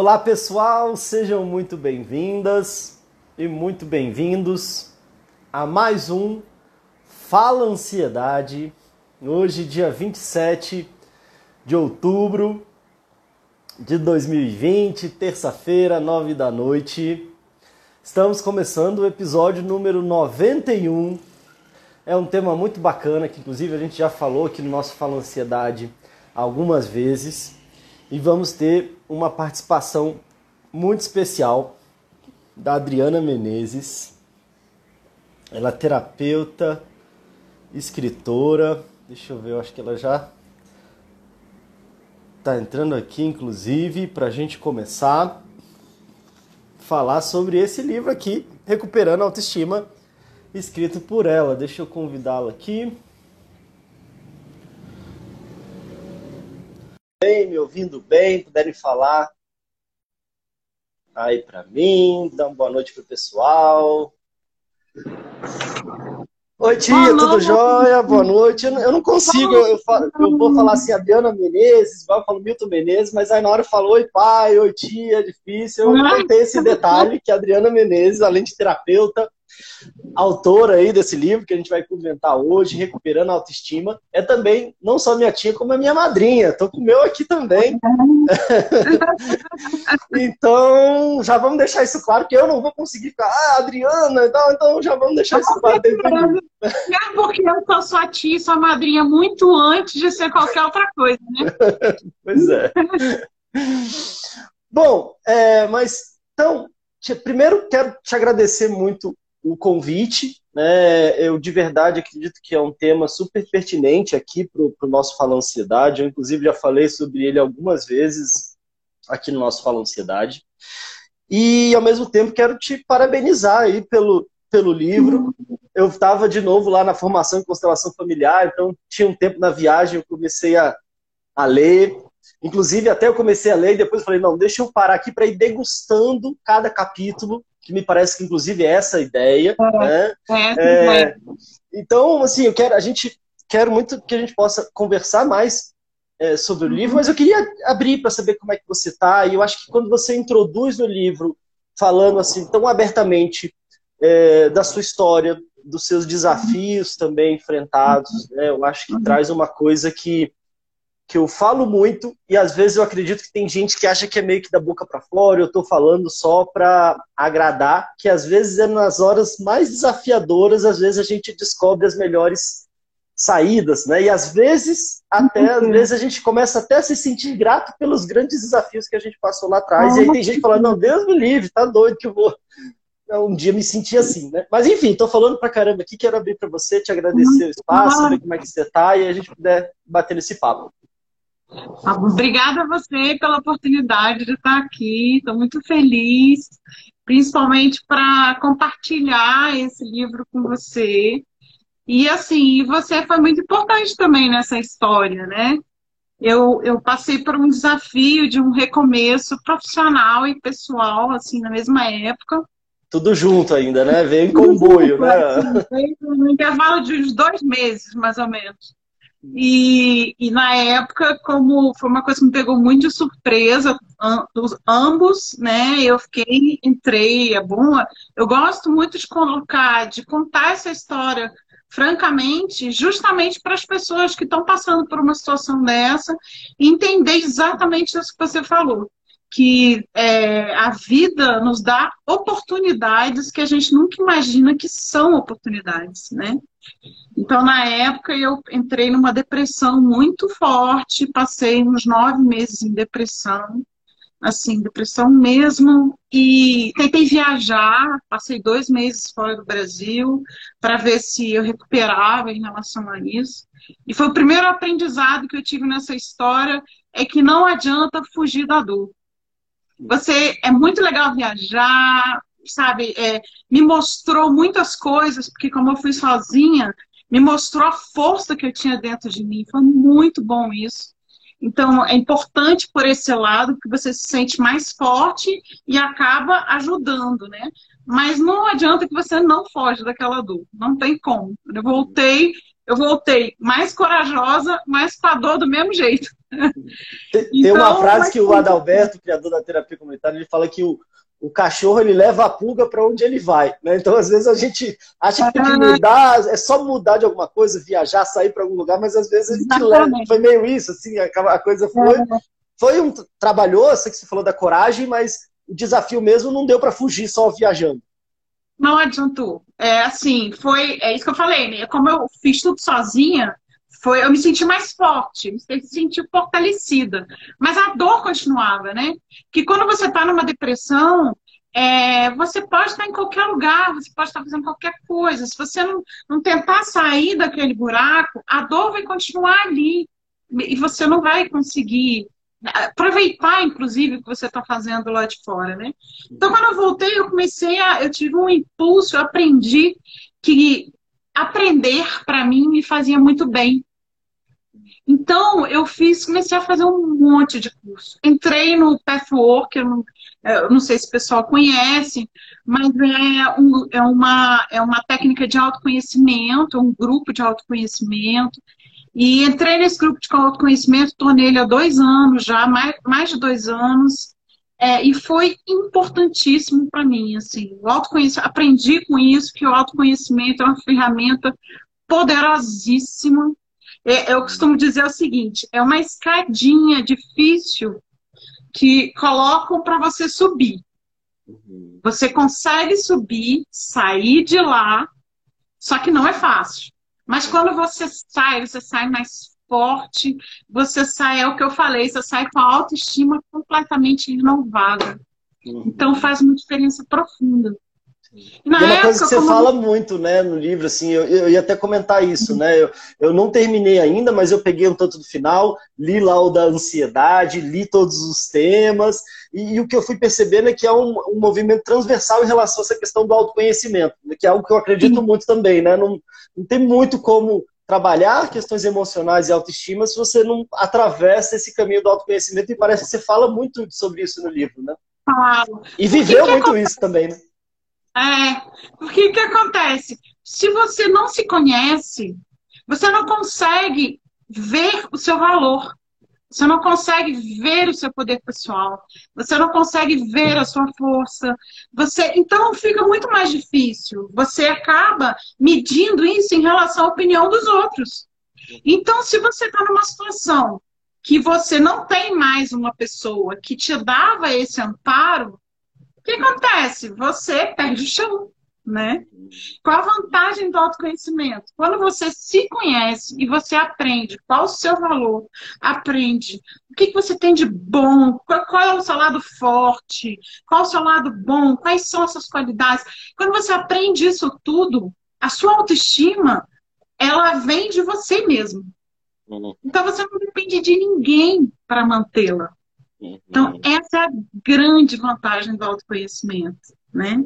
Olá pessoal, sejam muito bem-vindas e muito bem-vindos a mais um Fala Ansiedade. Hoje, dia 27 de outubro de 2020, terça-feira, nove da noite. Estamos começando o episódio número 91. É um tema muito bacana que, inclusive, a gente já falou aqui no nosso Fala Ansiedade algumas vezes e vamos ter uma participação muito especial da Adriana Menezes. Ela é terapeuta, escritora. Deixa eu ver, eu acho que ela já está entrando aqui, inclusive, para a gente começar a falar sobre esse livro aqui, Recuperando a Autoestima, escrito por ela. Deixa eu convidá-la aqui. Bem, me ouvindo bem, puderem falar aí para mim, dar uma boa noite pro pessoal. Oi, tia, tudo jóia? Boa noite. Eu não consigo, eu, falo, eu vou falar assim, Adriana Menezes, eu falo Milton Menezes, mas aí na hora falou oi pai, oi tia, é difícil. Eu não tenho esse detalhe que a Adriana Menezes, além de terapeuta, autora aí desse livro que a gente vai comentar hoje, Recuperando a Autoestima, é também não só minha tia, como a minha madrinha. Tô com o meu aqui também. então, já vamos deixar isso claro, que eu não vou conseguir ficar, ah, Adriana, então, então já vamos deixar isso claro. É porque eu sou sua tia e sua madrinha muito antes de ser qualquer outra coisa, né? pois é. Bom, é, mas então, primeiro quero te agradecer muito o convite. Né? Eu de verdade acredito que é um tema super pertinente aqui para o nosso Fala Ansiedade. Eu, inclusive, já falei sobre ele algumas vezes aqui no nosso Fala Ansiedade. E, ao mesmo tempo, quero te parabenizar aí pelo, pelo livro. Eu estava de novo lá na formação em constelação familiar, então tinha um tempo na viagem, eu comecei a, a ler. Inclusive, até eu comecei a ler e depois falei, não, deixa eu parar aqui para ir degustando cada capítulo que me parece que inclusive é essa a ideia. É, né? é, é, então, assim, eu quero, a gente quero muito que a gente possa conversar mais é, sobre o livro, mas eu queria abrir para saber como é que você está. E eu acho que quando você introduz no livro, falando assim tão abertamente é, da sua história, dos seus desafios também enfrentados, né? eu acho que uhum. traz uma coisa que que eu falo muito e às vezes eu acredito que tem gente que acha que é meio que da boca para fora, eu estou falando só para agradar, que às vezes é nas horas mais desafiadoras, às vezes a gente descobre as melhores saídas, né? E às vezes até às vezes a gente começa até a se sentir grato pelos grandes desafios que a gente passou lá atrás. E aí tem gente falando, não, Deus me livre, tá doido que eu vou um dia me sentir assim, né? Mas enfim, tô falando pra caramba aqui, quero abrir para você, te agradecer o espaço, ver como é que você tá e a gente puder bater nesse papo. Obrigada a você pela oportunidade de estar aqui. Estou muito feliz, principalmente para compartilhar esse livro com você. E assim, você foi muito importante também nessa história, né? Eu, eu passei por um desafio de um recomeço profissional e pessoal, assim, na mesma época. Tudo junto ainda, né? Veio em comboio, né? Veio no intervalo de uns dois meses, mais ou menos. E, e, na época, como foi uma coisa que me pegou muito de surpresa, ambos, né? Eu fiquei, entrei, é bom. Eu gosto muito de colocar, de contar essa história francamente, justamente para as pessoas que estão passando por uma situação dessa, entender exatamente isso que você falou. Que é, a vida nos dá oportunidades que a gente nunca imagina que são oportunidades, né? Então, na época, eu entrei numa depressão muito forte, passei uns nove meses em depressão, assim, depressão mesmo, e tentei viajar, passei dois meses fora do Brasil para ver se eu recuperava em relação a isso. E foi o primeiro aprendizado que eu tive nessa história, é que não adianta fugir da dor. Você é muito legal viajar, sabe, é, me mostrou muitas coisas, porque como eu fui sozinha, me mostrou a força que eu tinha dentro de mim. Foi muito bom isso. Então, é importante por esse lado, que você se sente mais forte e acaba ajudando, né? Mas não adianta que você não foge daquela dor. Não tem como. Eu voltei eu voltei mais corajosa, mas com a dor do mesmo jeito. Tem, então, uma frase que o Adalberto, criador da terapia comunitária, ele fala que o, o cachorro ele leva a pulga para onde ele vai. Né? Então, às vezes, a gente acha que tem que mudar, é só mudar de alguma coisa, viajar, sair para algum lugar, mas às vezes a gente leva. Foi meio isso, assim, a, coisa foi. Foi um. Trabalhou, sei que você falou da coragem, mas o desafio mesmo não deu para fugir só viajando. Não adiantou. É assim, foi. É isso que eu falei, né? Como eu fiz tudo sozinha, foi, eu me senti mais forte, me senti fortalecida. Mas a dor continuava, né? Que quando você está numa depressão, é, você pode estar em qualquer lugar, você pode estar fazendo qualquer coisa. Se você não, não tentar sair daquele buraco, a dor vai continuar ali. E você não vai conseguir aproveitar, inclusive, o que você está fazendo lá de fora, né? Então, quando eu voltei, eu comecei a... Eu tive um impulso, eu aprendi que aprender, para mim, me fazia muito bem. Então, eu fiz, comecei a fazer um monte de curso. Entrei no Pathwork, eu não, eu não sei se o pessoal conhece, mas é, um, é, uma, é uma técnica de autoconhecimento, um grupo de autoconhecimento. E entrei nesse grupo de autoconhecimento, estou nele há dois anos já, mais, mais de dois anos, é, e foi importantíssimo para mim, assim, o autoconhecimento, aprendi com isso que o autoconhecimento é uma ferramenta poderosíssima é, eu costumo dizer o seguinte: é uma escadinha difícil que colocam para você subir. Uhum. Você consegue subir, sair de lá, só que não é fácil. Mas quando você sai, você sai mais forte, você sai, é o que eu falei, você sai com a autoestima completamente renovada. Uhum. Então faz uma diferença profunda. Na é uma coisa que você como... fala muito, né, no livro, assim, eu, eu ia até comentar isso, né, eu, eu não terminei ainda, mas eu peguei um tanto do final, li lá o da ansiedade, li todos os temas, e, e o que eu fui percebendo é que é um, um, movimento transversal em relação a essa questão do autoconhecimento, que é algo que eu acredito muito também, né, não, não tem muito como trabalhar questões emocionais e autoestima se você não atravessa esse caminho do autoconhecimento, e parece que você fala muito sobre isso no livro, né? Falo. E viveu muito isso também, né? É, porque o que acontece? Se você não se conhece, você não consegue ver o seu valor. Você não consegue ver o seu poder pessoal. Você não consegue ver a sua força. Você, então fica muito mais difícil. Você acaba medindo isso em relação à opinião dos outros. Então, se você está numa situação que você não tem mais uma pessoa que te dava esse amparo, que acontece? Você perde o chão, né? Qual a vantagem do autoconhecimento? Quando você se conhece e você aprende qual o seu valor, aprende o que, que você tem de bom, qual, qual é o seu lado forte, qual é o seu lado bom, quais são essas qualidades. Quando você aprende isso tudo, a sua autoestima, ela vem de você mesmo. Uhum. Então você não depende de ninguém para mantê-la. Então, uhum. essa é a grande vantagem do autoconhecimento. Né?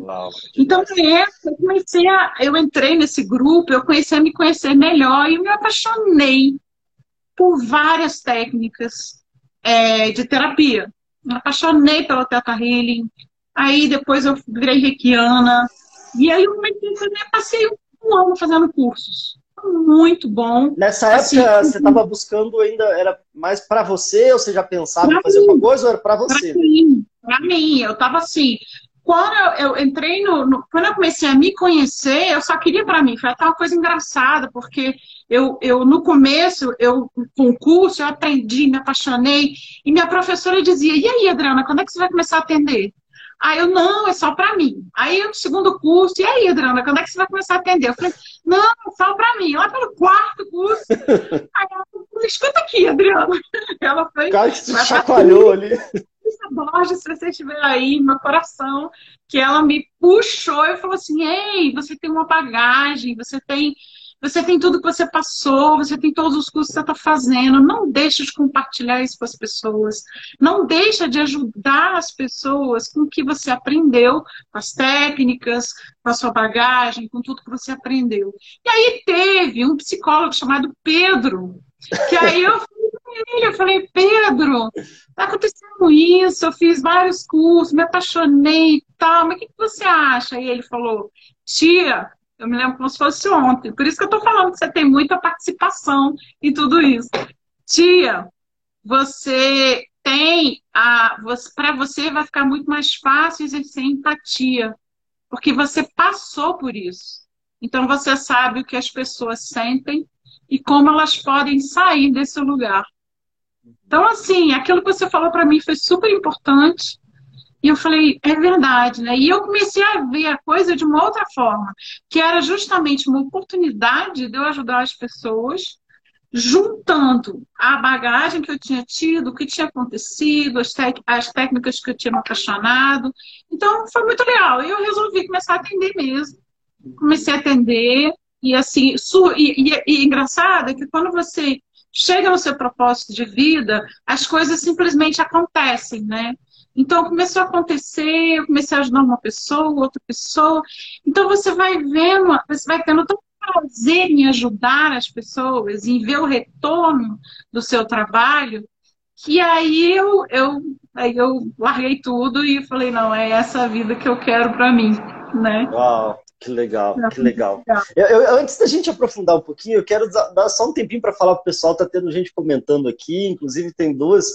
então, essa, eu comecei a. Eu entrei nesse grupo, eu comecei a me conhecer melhor e me apaixonei por várias técnicas é, de terapia. Me apaixonei pela Teta Healing, aí depois eu virei reikiana, e aí eu comecei fazer, passei um ano fazendo cursos muito bom. Nessa assim, época, você estava buscando ainda, era mais para você, ou você já pensava em fazer mim, alguma coisa, ou era para você? Para mim, para mim, eu estava assim. Quando eu, eu entrei no, no, Quando eu comecei a me conhecer, eu só queria para mim. Foi até uma coisa engraçada, porque eu, eu no começo, eu, com o curso, eu aprendi, me apaixonei, e minha professora dizia: E aí, Adriana, quando é que você vai começar a atender? Aí eu, não, é só para mim. Aí no segundo curso, e aí, Adriana, quando é que você vai começar a atender? Eu falei, não, é só para mim. Lá pelo quarto curso. aí ela falou, escuta aqui, Adriana. Ela foi. Cara, que chacoalhou ali. Borges, se você estiver aí, meu coração, que ela me puxou e falou assim: Ei, você tem uma bagagem, você tem você tem tudo que você passou, você tem todos os cursos que você está fazendo. Não deixe de compartilhar isso com as pessoas. Não deixa de ajudar as pessoas com o que você aprendeu, com as técnicas, com a sua bagagem, com tudo que você aprendeu. E aí teve um psicólogo chamado Pedro, que aí eu falei com ele, eu falei, Pedro, tá acontecendo isso, eu fiz vários cursos, me apaixonei e tal, mas o que, que você acha? E ele falou, tia, Eu me lembro como se fosse ontem. Por isso que eu estou falando que você tem muita participação em tudo isso. Tia, você tem a. Para você vai ficar muito mais fácil exercer empatia, porque você passou por isso. Então você sabe o que as pessoas sentem e como elas podem sair desse lugar. Então, assim, aquilo que você falou para mim foi super importante. E eu falei, é verdade, né? E eu comecei a ver a coisa de uma outra forma, que era justamente uma oportunidade de eu ajudar as pessoas, juntando a bagagem que eu tinha tido, o que tinha acontecido, as, as técnicas que eu tinha me apaixonado. Então, foi muito legal. E eu resolvi começar a atender mesmo. Comecei a atender. E assim, e, e, e engraçado é que quando você chega no seu propósito de vida, as coisas simplesmente acontecem, né? Então começou a acontecer, eu comecei a ajudar uma pessoa, outra pessoa. Então você vai vendo, você vai tendo tanto prazer em ajudar as pessoas, em ver o retorno do seu trabalho, que aí eu, eu, aí eu larguei tudo e falei, não, é essa vida que eu quero para mim, né? Uau, que legal, que legal. Eu, eu, antes da gente aprofundar um pouquinho, eu quero dar só um tempinho para falar para o pessoal, tá tendo gente comentando aqui, inclusive tem duas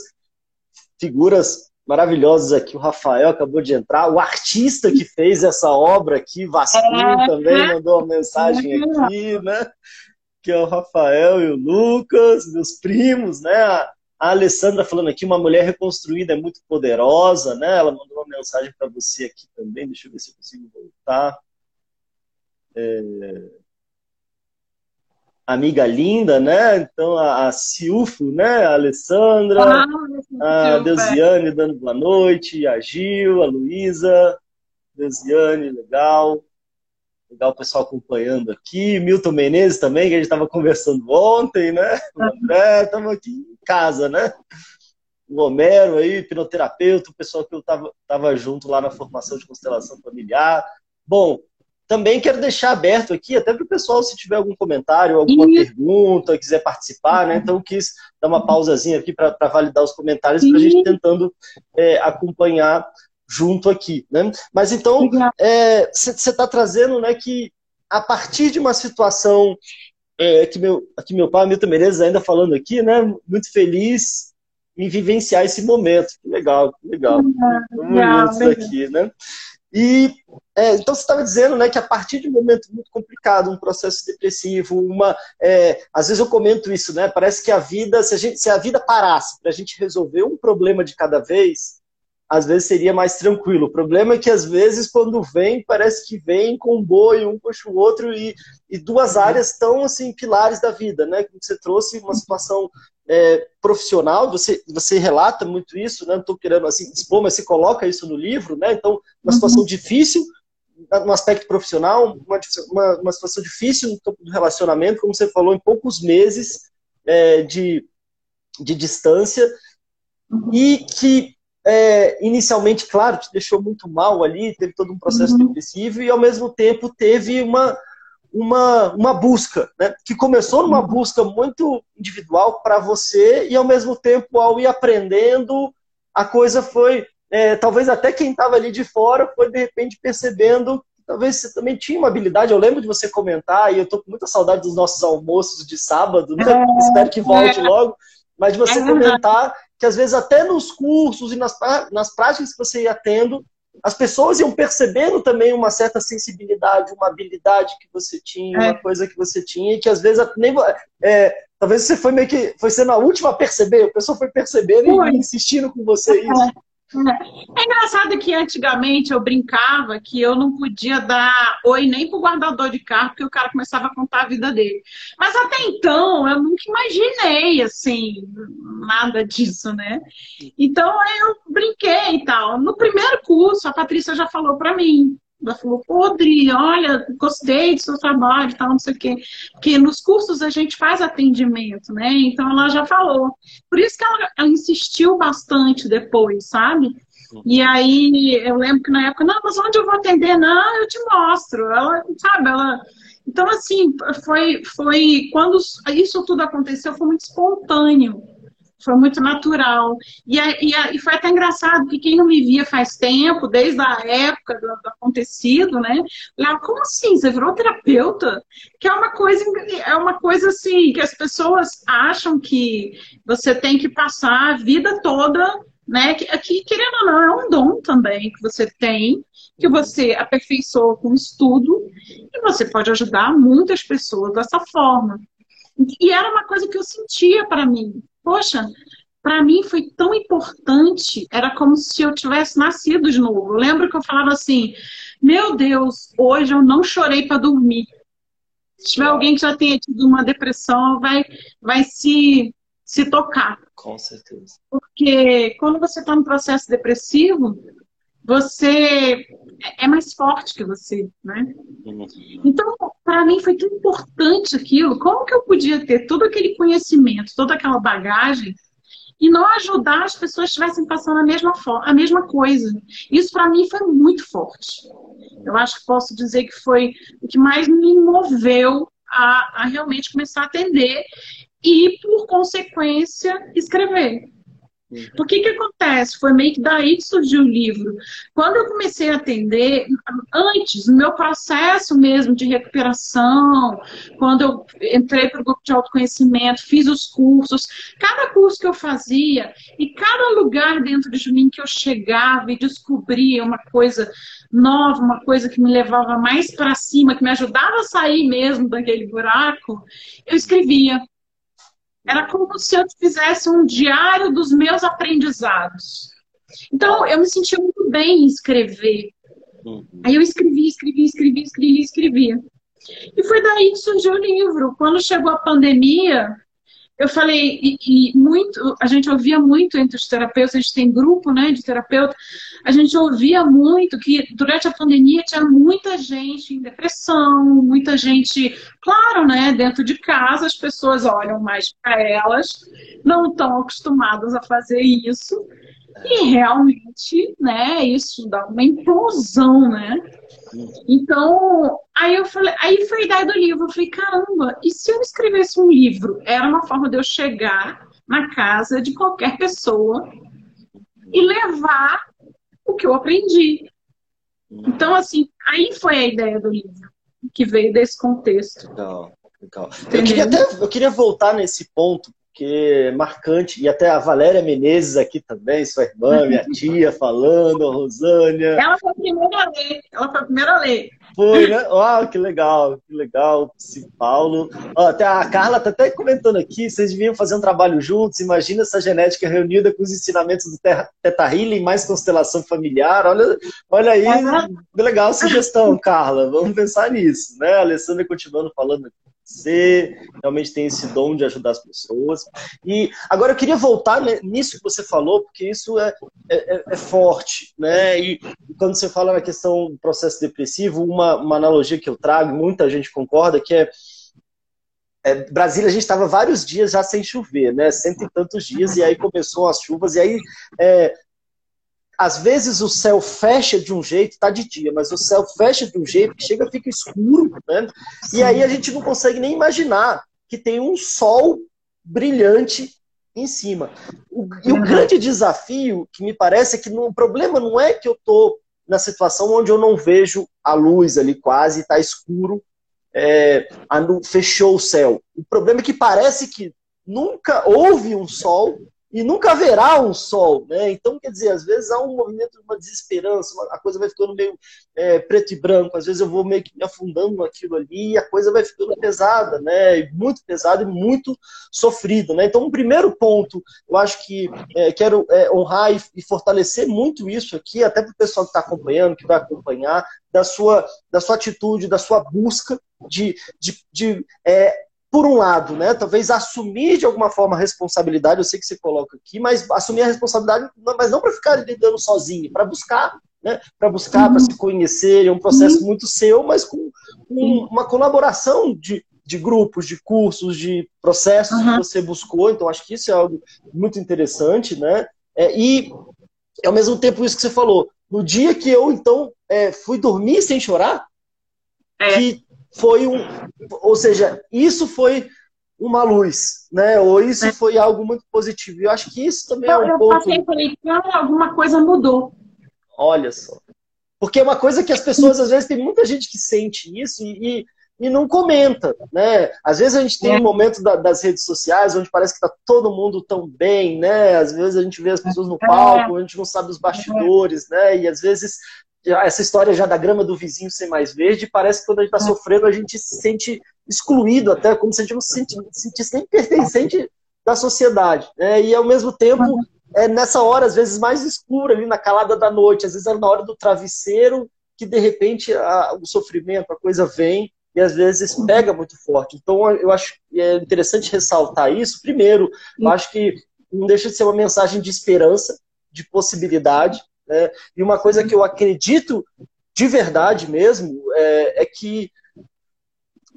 figuras maravilhosas aqui. O Rafael acabou de entrar, o artista que fez essa obra aqui, Vasco, é. também mandou uma mensagem aqui, né? Que é o Rafael e o Lucas, meus primos, né? A Alessandra falando aqui, uma mulher reconstruída é muito poderosa, né? Ela mandou uma mensagem para você aqui também. Deixa eu ver se eu consigo voltar. É amiga linda, né? Então a, a Silfo, né? A Alessandra, ah, a Deusiane dando boa noite, a Gil, a Luísa, Deusiane, legal. Legal o pessoal acompanhando aqui. Milton Menezes também, que a gente estava conversando ontem, né? Estamos aqui em casa, né? O Homero aí, hipnoterapeuta, o pessoal que eu estava tava junto lá na formação de constelação familiar. Bom, também quero deixar aberto aqui, até para o pessoal, se tiver algum comentário, alguma pergunta, quiser participar, né? Então, quis dar uma pausazinha aqui para validar os comentários, para a gente tentando é, acompanhar junto aqui, né? Mas então, você é, está trazendo, né, que a partir de uma situação é, que meu, aqui meu pai, Milton Menezes, ainda falando aqui, né? Muito feliz em vivenciar esse momento. Que legal, que legal. Legal, legal. aqui, né? E é, então você estava dizendo né, que a partir de um momento muito complicado, um processo depressivo, uma. É, às vezes eu comento isso, né? Parece que a vida, se a, gente, se a vida parasse para a gente resolver um problema de cada vez, às vezes seria mais tranquilo. O problema é que às vezes quando vem, parece que vem com um boi, um puxa o outro, e, e duas áreas tão assim, pilares da vida, né? Você trouxe uma situação é, profissional, você, você relata muito isso, né? Não estou querendo assim expor, mas você coloca isso no livro, né? Então, uma situação uhum. difícil no aspecto profissional, uma, uma, uma, situação difícil no campo do relacionamento, como você falou, em poucos meses é, de, de distância, uhum. e que é, inicialmente, claro, te deixou muito mal ali, teve todo um processo uhum. depressivo, e ao mesmo tempo teve uma, uma, uma busca, né? que começou numa uhum. busca muito individual para você, e ao mesmo tempo, ao ir aprendendo, a coisa foi. É, talvez até quem estava ali de fora foi de repente percebendo talvez você também tinha uma habilidade. Eu lembro de você comentar, e eu estou com muita saudade dos nossos almoços de sábado, né? É, espero que volte é. logo, mas de você é comentar que às vezes até nos cursos e nas, nas práticas que você ia tendo, as pessoas iam percebendo também uma certa sensibilidade, uma habilidade que você tinha, é. uma coisa que você tinha, e que às vezes nem, é, talvez você foi meio que foi sendo a última a perceber, a pessoa foi percebendo foi. e insistindo com você isso. É engraçado que antigamente eu brincava que eu não podia dar oi nem pro guardador de carro, porque o cara começava a contar a vida dele. Mas até então eu nunca imaginei assim, nada disso, né? Então eu brinquei e tal. No primeiro curso, a Patrícia já falou para mim, ela falou, Podre, olha, gostei do seu trabalho tal, não sei o quê. Porque nos cursos a gente faz atendimento, né? Então ela já falou. Por isso que ela, ela insistiu bastante depois, sabe? E aí eu lembro que na época, não, mas onde eu vou atender? Não, eu te mostro. Ela, sabe, ela. Então, assim, foi, foi quando isso tudo aconteceu, foi muito espontâneo. Foi muito natural. E, e, e, foi até engraçado, que quem não me via faz tempo, desde a época do, do acontecido, né? Lá, como assim? Você virou terapeuta? Que é uma coisa, é uma coisa assim, que as pessoas acham que você tem que passar a vida toda, né? Que, que querendo ou não, é um dom também que você tem, que você aperfeiçoou com estudo, e você pode ajudar muitas pessoas dessa forma. E era uma coisa que eu sentia para mim. Poxa, para mim foi tão importante, era como se eu tivesse nascido de novo. Lembro que eu falava assim: Meu Deus, hoje eu não chorei para dormir. Se tiver alguém que já tenha tido uma depressão, vai, vai se, se tocar. Com certeza. Porque quando você está no processo depressivo, você é mais forte que você, né? Então, para mim foi tão importante aquilo. Como que eu podia ter todo aquele conhecimento, toda aquela bagagem e não ajudar as pessoas estivessem passando a mesma, a mesma coisa? Isso para mim foi muito forte. Eu acho que posso dizer que foi o que mais me moveu a, a realmente começar a atender e, por consequência, escrever. O que que acontece? Foi meio que daí que surgiu o livro. Quando eu comecei a atender, antes, no meu processo mesmo de recuperação, quando eu entrei para o grupo de autoconhecimento, fiz os cursos, cada curso que eu fazia e cada lugar dentro de mim que eu chegava e descobria uma coisa nova, uma coisa que me levava mais para cima, que me ajudava a sair mesmo daquele buraco, eu escrevia. Era como se eu fizesse um diário dos meus aprendizados. Então, eu me sentia muito bem em escrever. Uhum. Aí eu escrevi, escrevi, escrevi, escrevi, escrevia. E foi daí que surgiu o livro. Quando chegou a pandemia, eu falei, e, e, muito, a gente ouvia muito entre os terapeutas, a gente tem grupo né, de terapeuta, a gente ouvia muito que durante a pandemia tinha muita gente em depressão, muita gente, claro, né, dentro de casa, as pessoas olham mais para elas, não estão acostumadas a fazer isso, e realmente, né, isso dá uma implosão, né? Então, aí eu falei, aí foi a ideia do livro. Eu falei, caramba, e se eu escrevesse um livro? Era uma forma de eu chegar na casa de qualquer pessoa e levar o que eu aprendi. Então, assim, aí foi a ideia do livro, que veio desse contexto. Legal, legal. Eu queria, até, eu queria voltar nesse ponto, porque é marcante, e até a Valéria Menezes aqui também, sua irmã, minha tia, falando, a Rosânia. Ela foi a primeira a ler, ela foi a primeira a ler. Foi, né? Ó, oh, que legal, que legal, Sim, Paulo. Oh, até a Carla tá até comentando aqui, vocês deviam fazer um trabalho juntos, imagina essa genética reunida com os ensinamentos do Teta Healing, mais constelação familiar, olha, olha aí, legal a sugestão, Carla, vamos pensar nisso, né? A Alessandra continuando falando aqui você realmente tem esse dom de ajudar as pessoas. E agora eu queria voltar nisso que você falou, porque isso é, é, é, é forte, né? E quando você fala na questão do processo depressivo, uma, uma analogia que eu trago, muita gente concorda, que é, é Brasília, a gente estava vários dias já sem chover, né? Cento e tantos dias, e aí começou as chuvas, e aí é, às vezes o céu fecha de um jeito, está de dia, mas o céu fecha de um jeito que chega fica escuro, né? E aí a gente não consegue nem imaginar que tem um sol brilhante em cima. O, e o uhum. grande desafio que me parece é que o problema não é que eu estou na situação onde eu não vejo a luz ali quase, está escuro, é, a, fechou o céu. O problema é que parece que nunca houve um sol e nunca haverá um sol, né? Então, quer dizer, às vezes há um movimento de uma desesperança, a coisa vai ficando meio é, preto e branco, às vezes eu vou meio que me afundando naquilo ali e a coisa vai ficando pesada, né? Muito pesada e muito sofrida, né? Então, um primeiro ponto, eu acho que é, quero é, honrar e, e, fortalecer muito isso aqui, até para o pessoal que está acompanhando, que vai acompanhar, da sua, da sua atitude, da sua busca de, de, de é, por um lado, né, talvez assumir de alguma forma a responsabilidade, eu sei que você coloca aqui, mas assumir a responsabilidade, mas não para ficar lidando sozinho, para buscar, né, para buscar, para se conhecer, é um processo muito seu, mas com, com uma colaboração de, de grupos, de cursos, de processos uhum. que você buscou, então acho que isso é algo muito interessante, né, é, e ao mesmo tempo isso que você falou, no dia que eu então é, fui dormir sem chorar, é. que foi um. Ou seja, isso foi uma luz, né? Ou isso é. foi algo muito positivo. Eu acho que isso também é um eu ponto. Eu passei por então alguma coisa mudou. Olha só. Porque é uma coisa que as pessoas, às vezes, tem muita gente que sente isso e, e, e não comenta, né? Às vezes a gente tem é. um momento da, das redes sociais onde parece que tá todo mundo tão bem, né? Às vezes a gente vê as pessoas no palco, a gente não sabe os bastidores, né? E às vezes essa história já da grama do vizinho ser mais verde, parece que quando a gente está sofrendo, a gente se sente excluído, até como se a gente não se sentisse nem pertencente da sociedade. Né? E ao mesmo tempo, é nessa hora, às vezes, mais escura, ali na calada da noite, às vezes é na hora do travesseiro que de repente a, o sofrimento, a coisa vem e às vezes pega muito forte. Então eu acho é interessante ressaltar isso. Primeiro, eu acho que não deixa de ser uma mensagem de esperança, de possibilidade, né? E uma coisa que eu acredito de verdade mesmo é, é que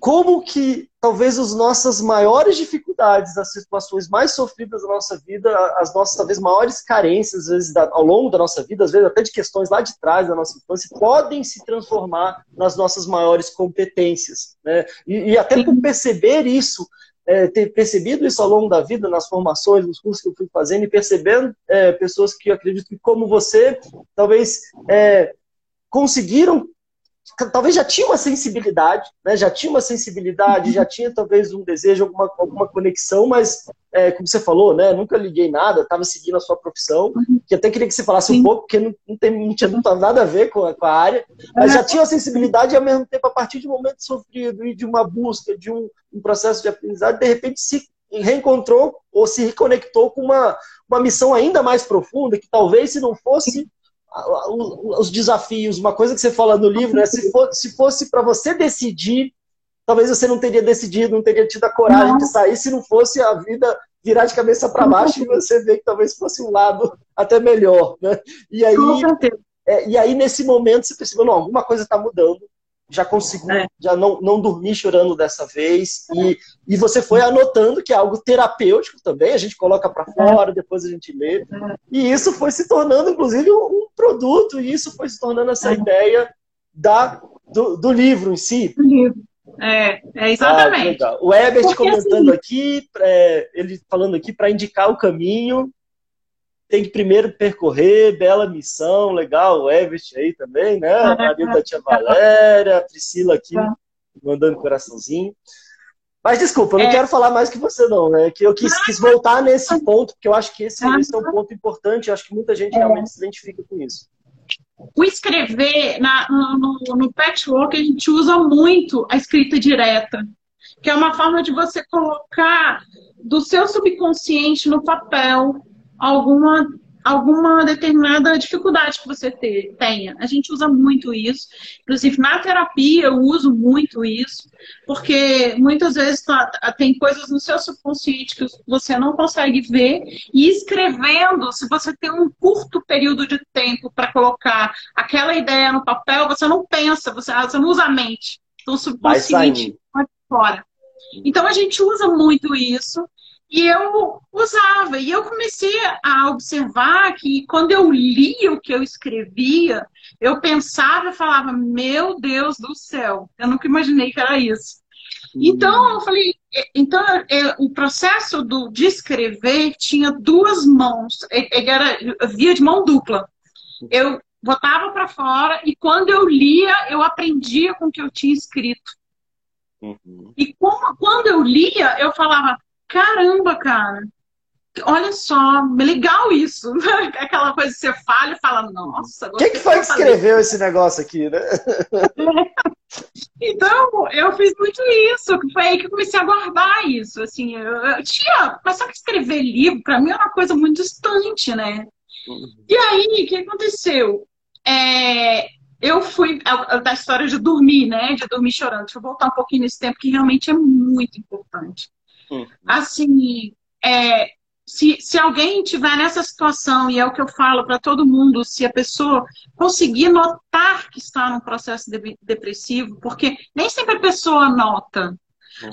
como que talvez as nossas maiores dificuldades, as situações mais sofridas da nossa vida, as nossas talvez maiores carências, às vezes ao longo da nossa vida, às vezes até de questões lá de trás da nossa infância, podem se transformar nas nossas maiores competências, né? E, e até por perceber isso, é, ter percebido isso ao longo da vida, nas formações, nos cursos que eu fui fazendo, e percebendo é, pessoas que eu acredito que, como você, talvez é, conseguiram talvez já tinha uma sensibilidade, né? já tinha uma sensibilidade, já tinha talvez um desejo, alguma, alguma conexão, mas, é, como você falou, né? nunca liguei nada, estava seguindo a sua profissão, que até queria que você falasse Sim. um pouco, porque não, não, tem, não tinha não nada a ver com a, com a área, mas já tinha uma sensibilidade e, ao mesmo tempo, a partir de um momento sofrido e de uma busca, de um, um processo de aprendizado, de repente se reencontrou ou se reconectou com uma, uma missão ainda mais profunda, que talvez se não fosse os desafios, uma coisa que você fala no livro é se, for, se fosse para você decidir, talvez você não teria decidido, não teria tido a coragem não. de sair se não fosse a vida virar de cabeça para baixo e você ver que talvez fosse um lado até melhor, né? E aí, é, e aí nesse momento você percebeu, não, alguma coisa está mudando, já conseguiu, é. já não, não dormi chorando dessa vez. E, e você foi anotando que é algo terapêutico também, a gente coloca para fora, depois a gente lê. E isso foi se tornando, inclusive, um produto, e isso foi se tornando essa ideia da, do, do livro em si. Do livro. É, é exatamente. Ah, o Ebert Porque comentando assim... aqui, é, ele falando aqui para indicar o caminho tem que primeiro percorrer, bela missão, legal, o Everett aí também, né? A marido da tia Valéria, a Priscila aqui mandando coraçãozinho. Mas desculpa, eu não é. quero falar mais que você não, né? Que eu quis, quis voltar nesse ponto, porque eu acho que esse, esse, é um ponto importante, eu acho que muita gente realmente se identifica com isso. O escrever, na, no, no patchwork, a gente usa muito a escrita direta, que é uma forma de você colocar do seu subconsciente no papel alguma, alguma determinada dificuldade que você ter, tenha. A gente usa muito isso. Inclusive, na terapia, eu uso muito isso, porque muitas vezes tá, tá, tem coisas no seu subconsciente que você não consegue ver, e escrevendo, se você tem um curto período de tempo para colocar aquela ideia no papel, você não pensa, você, você não usa a mente. Então, o subconsciente vai fora. Então, a gente usa muito isso. E eu usava. E eu comecei a observar que quando eu lia o que eu escrevia, eu pensava e falava, meu Deus do céu, eu nunca imaginei que era isso. Então, eu falei, então é, o processo do, de escrever tinha duas mãos, ele era via de mão dupla. Eu botava para fora e quando eu lia, eu aprendia com o que eu tinha escrito. Uhum. E como, quando eu lia, eu falava, caramba, cara, olha só, legal isso. Aquela coisa que você fala e fala, nossa. Quem que foi que escreveu esse negócio aqui, né? Então, eu fiz muito isso. Foi aí que eu comecei a guardar isso. Assim, eu, tinha, mas só que escrever livro, para mim, é uma coisa muito distante, né? Uhum. E aí, o que aconteceu? É, eu fui da história de dormir, né? De dormir chorando. Deixa eu voltar um pouquinho nesse tempo, que realmente é muito importante. Uhum. Assim, é, se, se alguém tiver nessa situação, e é o que eu falo para todo mundo, se a pessoa conseguir notar que está num processo de, depressivo, porque nem sempre a pessoa nota.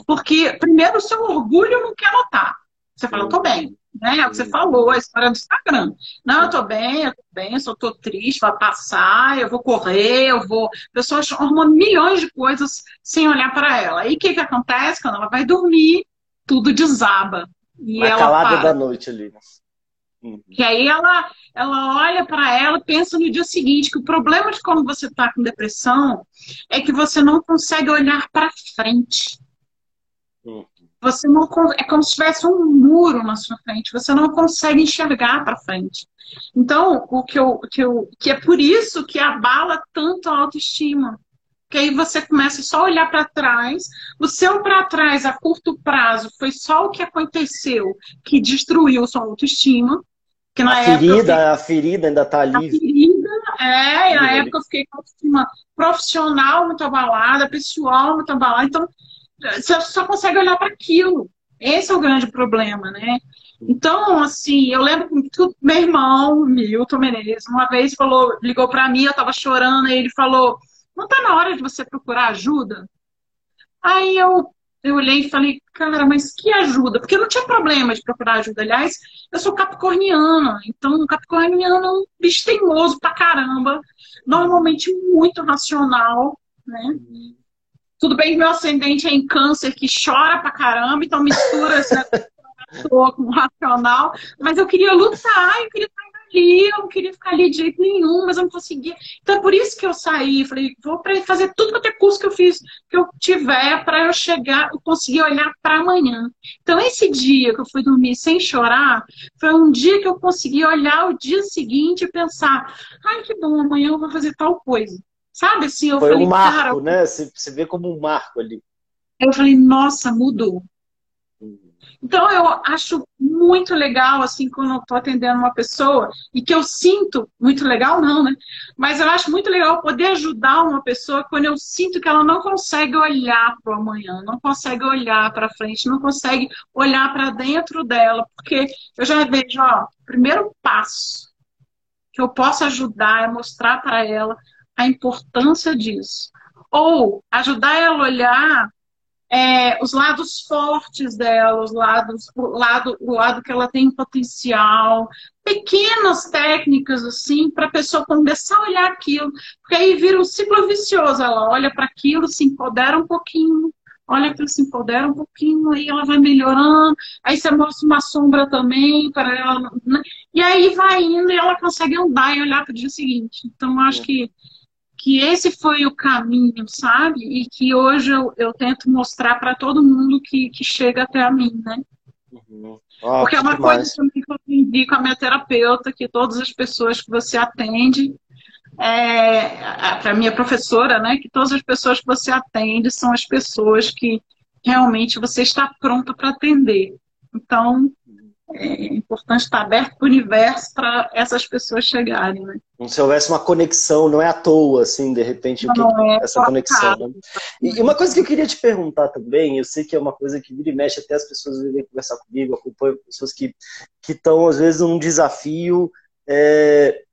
Porque, primeiro, o seu orgulho não quer notar. Você fala, eu tô bem. Né? É o que você falou, a história do Instagram. Não, eu tô bem, eu tô bem, eu só tô triste, vai passar, eu vou correr, eu vou. A pessoa arruma milhões de coisas sem olhar para ela. E o que, que acontece quando ela vai dormir? Tudo desaba. E Na ela calada para. da noite ali. Né? Uhum. Que aí ela, ela olha para ela, pensa no dia seguinte que o problema de quando você está com depressão é que você não consegue olhar para frente. Uhum. Você não é como se tivesse um muro na sua frente. Você não consegue enxergar para frente. Então, o que eu, que eu que é por isso que abala tanto a autoestima. Que aí você começa só a olhar para trás. O seu para trás a curto prazo foi só o que aconteceu que destruiu sua autoestima. Que na a ferida, fiquei... a ferida ainda está ali. A ferida, é, na época eu fiquei com autoestima profissional muito abalada, pessoal muito abalada. Então, você só consegue olhar para aquilo. Esse é o grande problema, né? Então, assim, eu lembro que meu irmão, Milton Menezes, uma vez falou, ligou para mim, eu estava chorando, e ele falou: não está na hora de você procurar ajuda? Aí eu, eu olhei e falei, cara, mas que ajuda? Porque eu não tinha problema de procurar ajuda. Aliás, eu sou capricorniana, então capricorniano é um bicho teimoso pra caramba, normalmente muito racional, né? Tudo bem que meu ascendente é em câncer, que chora pra caramba, então mistura essa com racional, mas eu queria lutar, eu queria estar ali, eu não queria ficar ali de jeito nenhum, mas eu não conseguia. Então é por isso que eu saí, falei, vou fazer tudo quanto é curso que eu fiz, que eu tiver, para eu chegar, eu conseguir olhar para amanhã. Então esse dia que eu fui dormir sem chorar, foi um dia que eu consegui olhar o dia seguinte e pensar, ai que bom, amanhã eu vou fazer tal coisa. Sabe assim, eu foi falei, um marco, cara, né? Você vê como um marco ali. Eu falei, nossa, mudou. Então, eu acho muito legal, assim, quando eu estou atendendo uma pessoa, e que eu sinto, muito legal não, né? Mas eu acho muito legal poder ajudar uma pessoa quando eu sinto que ela não consegue olhar para o amanhã, não consegue olhar para frente, não consegue olhar para dentro dela, porque eu já vejo, ó, primeiro passo que eu posso ajudar é mostrar para ela a importância disso. Ou ajudar ela a olhar é, os lados fortes dela, os lados, o lado, o lado que ela tem potencial, pequenas técnicas assim para a pessoa começar a olhar aquilo, porque aí vira um ciclo vicioso. Ela olha para aquilo, se empodera um pouquinho, olha aquilo, se empodera um pouquinho, aí ela vai melhorando, aí você mostra uma sombra também para ela, né? e aí vai indo e ela consegue andar e olhar para o dia seguinte. Então acho que que esse foi o caminho, sabe? E que hoje eu, eu tento mostrar para todo mundo que, que chega até a mim, né? Uhum. Porque é uma demais. coisa que eu aprendi com a minha terapeuta, que todas as pessoas que você atende, é, para minha professora, né? Que todas as pessoas que você atende são as pessoas que realmente você está pronta para atender. Então, é importante estar aberto para o universo para essas pessoas chegarem. Né? Se houvesse uma conexão, não é à toa, assim, de repente, não, que, é essa conexão. Né? E, uma coisa que eu queria te perguntar também, eu sei que é uma coisa que vira e mexe, até as pessoas vêm conversar comigo, acompanho pessoas que estão, às vezes, num desafio é,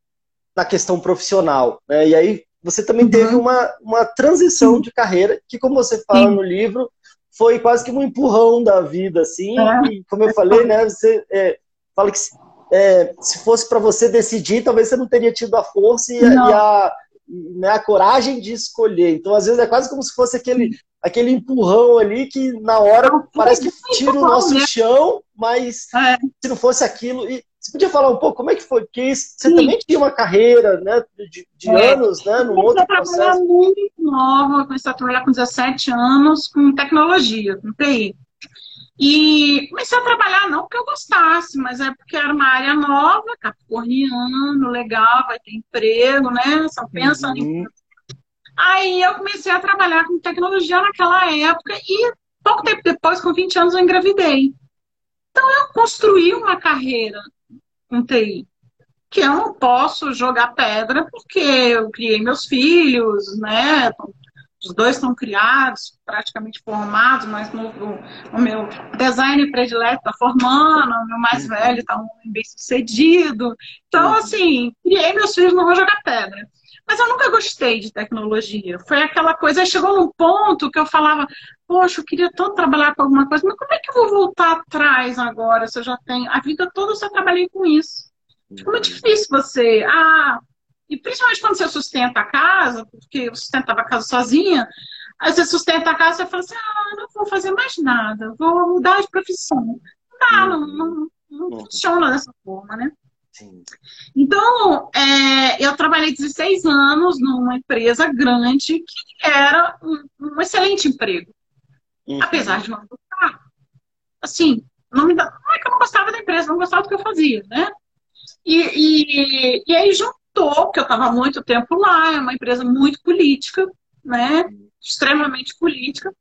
na questão profissional. Né? E aí você também uhum. teve uma, uma transição de carreira, que, como você fala Sim. no livro, foi quase que um empurrão da vida, assim. É. E, como eu falei, né? Você é, fala que é, se fosse para você decidir, talvez você não teria tido a força e, e a, né, a coragem de escolher. Então, às vezes, é quase como se fosse aquele, aquele empurrão ali que na hora parece que tira o nosso chão, mas é. se não fosse aquilo. E você podia falar um pouco como é que foi? Porque você Sim. também tinha uma carreira né, de, de é. anos, né? No outro processo. Eu trabalhar muito nova, comecei a trabalhar com 17 anos com tecnologia, com TI. E comecei a trabalhar não porque eu gostasse, mas é porque era uma área nova, capricorniano, legal, vai ter emprego, né? Só pensa uhum. em... Aí eu comecei a trabalhar com tecnologia naquela época e pouco tempo depois, com 20 anos, eu engravidei. Então eu construí uma carreira TI. Que eu não posso jogar pedra porque eu criei meus filhos, né? Os dois estão criados, praticamente formados, mas no, no, o meu design predileto está formando, o meu mais velho está um bem sucedido. Então, assim, criei meus filhos, não vou jogar pedra. Mas eu nunca gostei de tecnologia. Foi aquela coisa, aí chegou num ponto que eu falava, poxa, eu queria tanto trabalhar com alguma coisa, mas como é que eu vou voltar atrás agora se eu já tenho. A vida toda eu só trabalhei com isso. Como é difícil você. Ah, e principalmente quando você sustenta a casa, porque eu sustentava a casa sozinha, Aí você sustenta a casa e fala assim, ah, não vou fazer mais nada, vou mudar de profissão. Não dá, não, não, não uhum. funciona dessa forma, né? Sim. Então, é, eu trabalhei 16 anos numa empresa grande que era um, um excelente emprego. Uhum. Apesar de não gostar. Assim, não, me dá, não é que eu não gostava da empresa, não gostava do que eu fazia, né? E, e, e aí juntou, que eu estava muito tempo lá, é uma empresa muito política, né? Extremamente política.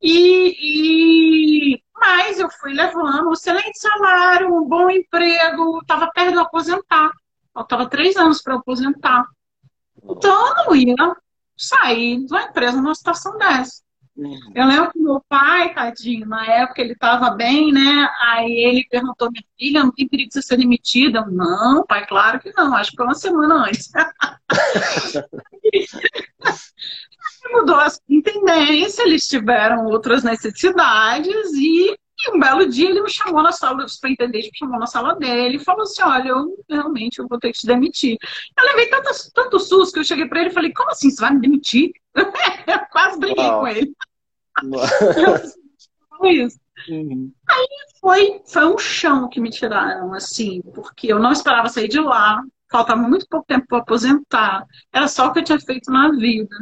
E, e, mas eu fui levando um excelente salário, um bom emprego, estava perto de aposentar. Faltava três anos para aposentar. Então eu não ia sair de uma empresa numa situação dessa. Uhum. Eu lembro que meu pai, tadinho, na época ele estava bem, né? Aí ele perguntou: minha filha, não tem perigo de você ser demitida? Eu, não, pai, claro que não, acho que foi uma semana antes. mudou a intendência, eles tiveram outras necessidades e, e, um belo dia ele me chamou na sala, o superintendente me chamou na sala dele e falou assim, olha, eu realmente eu vou ter que te demitir. Eu levei tanto, tanto susto que eu cheguei para ele e falei, como assim, você vai me demitir? eu quase briguei Uau. com ele. isso. Uhum. Aí foi, foi um chão que me tiraram, assim, porque eu não esperava sair de lá, faltava muito pouco tempo para aposentar, era só o que eu tinha feito na vida.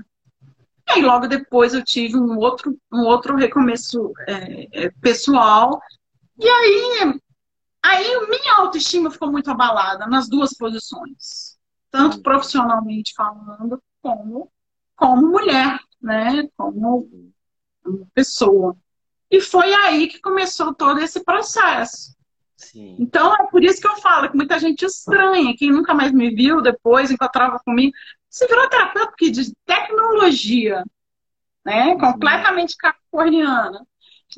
E aí, logo depois, eu tive um outro, um outro recomeço é, é, pessoal. E aí, aí, minha autoestima ficou muito abalada nas duas posições. Tanto profissionalmente falando, como, como mulher, né? Como, como pessoa. E foi aí que começou todo esse processo. Sim. Então é por isso que eu falo que muita gente estranha, quem nunca mais me viu depois, encontrava comigo, se virou terapeuta de tecnologia, né? Uhum. Completamente capricorniana.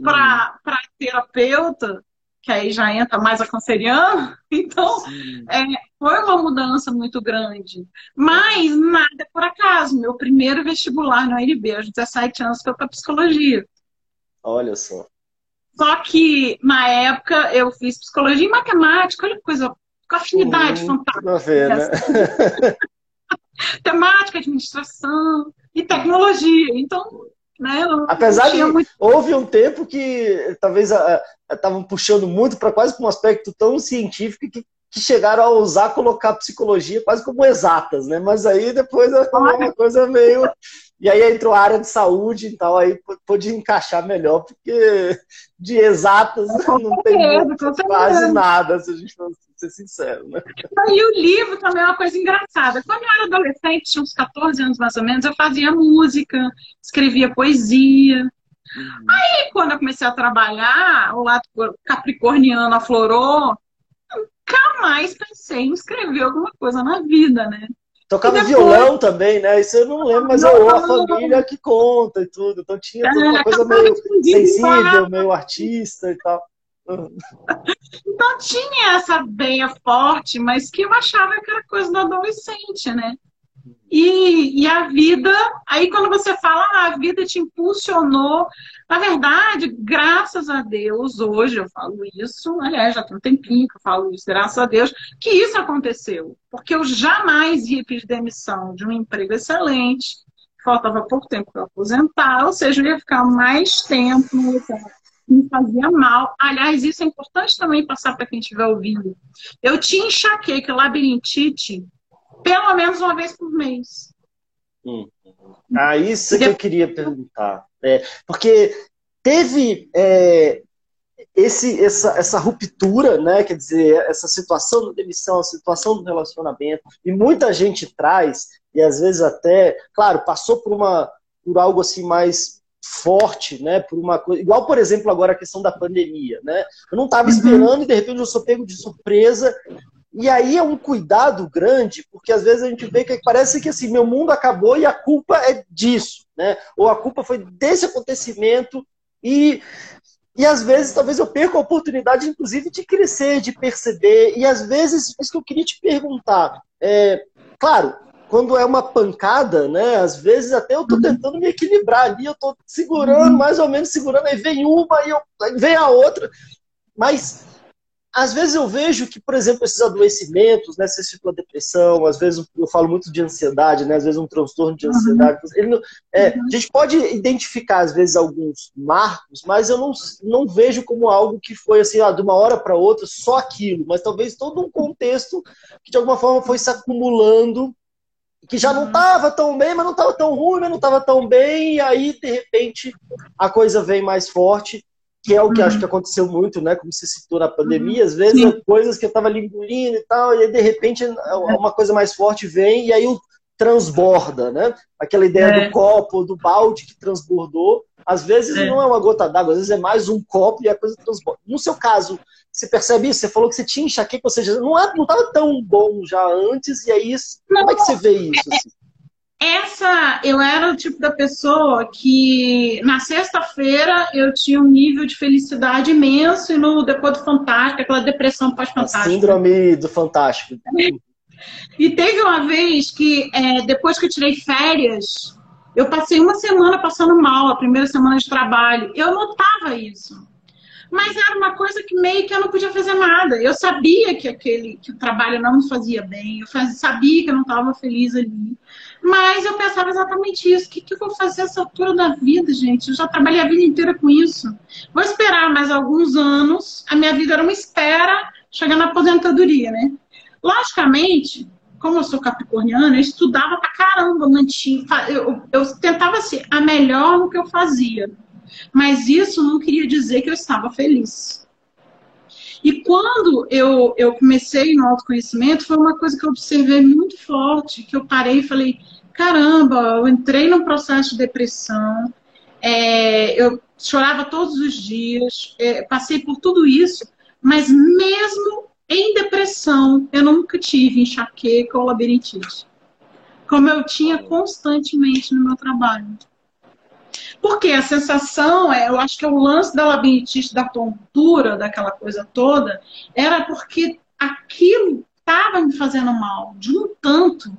Para uhum. terapeuta, que aí já entra mais a canceriana, então é, foi uma mudança muito grande. Mas nada é por acaso. Meu primeiro vestibular no ARB, aos 17 anos, foi para psicologia. Olha só. Só que, na época, eu fiz psicologia e matemática, olha que coisa, com afinidade uhum, fantástica. Ver, né? temática, administração e tecnologia. Então, né, Apesar de muito... houve um tempo que talvez estavam puxando muito para quase para um aspecto tão científico que, que chegaram a ousar colocar psicologia quase como exatas, né? Mas aí depois é uma coisa meio e aí entrou a área de saúde, então aí pôde encaixar melhor, porque de exatas não tem muito, quase nada, se a gente for ser sincero. Né? E o livro também é uma coisa engraçada. Quando eu era adolescente, tinha uns 14 anos mais ou menos, eu fazia música, escrevia poesia. Uhum. Aí, quando eu comecei a trabalhar, o lado capricorniano aflorou, nunca mais pensei em escrever alguma coisa na vida, né? Tocava violão também, né? Isso eu não lembro, mas não, a família que conta e tudo. Então tinha é, uma coisa meio sensível, meio artista e tal. Então tinha essa veia forte, mas que eu achava que era coisa do adolescente, né? E, e a vida, aí quando você fala, ah, a vida te impulsionou, na verdade, graças a Deus, hoje eu falo isso, aliás, já tem um tempinho que eu falo isso, graças a Deus, que isso aconteceu. Porque eu jamais ia pedir demissão de um emprego excelente, faltava pouco tempo para aposentar, ou seja, eu ia ficar mais tempo me fazia mal. Aliás, isso é importante também passar para quem estiver ouvindo. Eu tinha enxaqueca, labirintite, pelo menos uma vez por mês. Hum. Ah, isso é que eu queria perguntar. É, porque teve é, esse, essa, essa ruptura, né? Quer dizer, essa situação da demissão, a situação do relacionamento, e muita gente traz, e às vezes até, claro, passou por uma por algo assim mais forte, né? Por uma coisa. Igual, por exemplo, agora a questão da pandemia, né? Eu não estava uhum. esperando e de repente eu sou pego de surpresa e aí é um cuidado grande, porque às vezes a gente vê que parece que assim, meu mundo acabou e a culpa é disso, né? Ou a culpa foi desse acontecimento e e às vezes talvez eu perca a oportunidade, inclusive, de crescer, de perceber. E às vezes, isso que eu queria te perguntar. É, claro, quando é uma pancada, né? Às vezes até eu tô uhum. tentando me equilibrar ali, eu tô segurando, mais ou menos segurando, aí vem uma, e eu, aí vem a outra. Mas às vezes eu vejo que, por exemplo, esses adoecimentos, né, você citou a depressão, às vezes eu falo muito de ansiedade, né, às vezes um transtorno de ansiedade. Uhum. Ele, é, uhum. A gente pode identificar, às vezes, alguns marcos, mas eu não, não vejo como algo que foi assim, ah, de uma hora para outra, só aquilo, mas talvez todo um contexto que, de alguma forma, foi se acumulando, que já não estava uhum. tão bem, mas não estava tão ruim, mas não estava tão bem, e aí, de repente, a coisa vem mais forte que é o que uhum. acho que aconteceu muito, né? Como você citou na pandemia, às vezes Sim. coisas que eu estava ali engolindo e tal, e aí de repente uma coisa mais forte vem e aí o transborda, né? Aquela ideia é. do copo, do balde que transbordou, às vezes é. não é uma gota d'água, às vezes é mais um copo e a coisa transborda. No seu caso, você percebe isso? Você falou que você tinha enxaqueca, ou seja, não estava é, tão bom já antes, e aí, não, como é que você vê isso? Assim? Essa, eu era o tipo da pessoa que na sexta-feira eu tinha um nível de felicidade imenso e no depois do Fantástico, aquela depressão pós-fantástico. Síndrome do Fantástico. E teve uma vez que, é, depois que eu tirei férias, eu passei uma semana passando mal, a primeira semana de trabalho. Eu notava isso. Mas era uma coisa que meio que eu não podia fazer nada. Eu sabia que aquele que o trabalho não me fazia bem, eu fazia, sabia que eu não estava feliz ali. Mas eu pensava exatamente isso. O que, que eu vou fazer essa altura da vida, gente? Eu já trabalhei a vida inteira com isso. Vou esperar mais alguns anos. A minha vida era uma espera chegar na aposentadoria, né? Logicamente, como eu sou capricorniana, eu estudava pra caramba, mantinha, eu, eu tentava ser a melhor no que eu fazia. Mas isso não queria dizer que eu estava feliz. E quando eu, eu comecei no autoconhecimento, foi uma coisa que eu observei muito forte, que eu parei e falei, caramba, eu entrei num processo de depressão, é, eu chorava todos os dias, é, passei por tudo isso, mas mesmo em depressão, eu nunca tive enxaqueca ou labirintite. Como eu tinha constantemente no meu trabalho. Porque a sensação, é, eu acho que é o lance da labirintite, da tontura, daquela coisa toda, era porque aquilo estava me fazendo mal, de um tanto,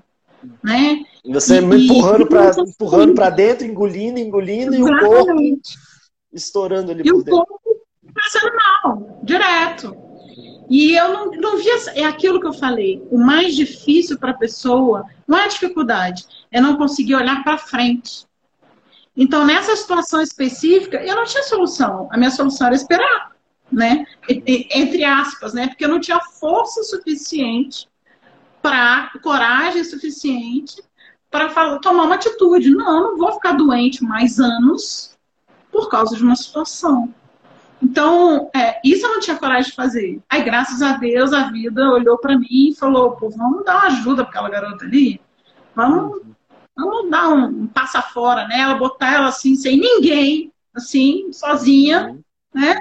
né? Você me empurrando para empurrando para dentro, engolindo, engolindo, Exatamente. e o corpo estourando ali e por dentro. E o corpo passando mal, direto. E eu não, não via. É aquilo que eu falei. O mais difícil para a pessoa não é a dificuldade, é não conseguir olhar para frente. Então, nessa situação específica, eu não tinha solução. A minha solução era esperar, né? Entre aspas, né? Porque eu não tinha força suficiente para coragem suficiente para tomar uma atitude. Não, não vou ficar doente mais anos por causa de uma situação. Então, é, isso eu não tinha coragem de fazer. Aí, graças a Deus, a vida olhou para mim e falou: pô, vamos dar uma ajuda para aquela garota ali. Vamos Vamos dar um, um passa fora nela, botar ela assim, sem ninguém, assim, sozinha, né?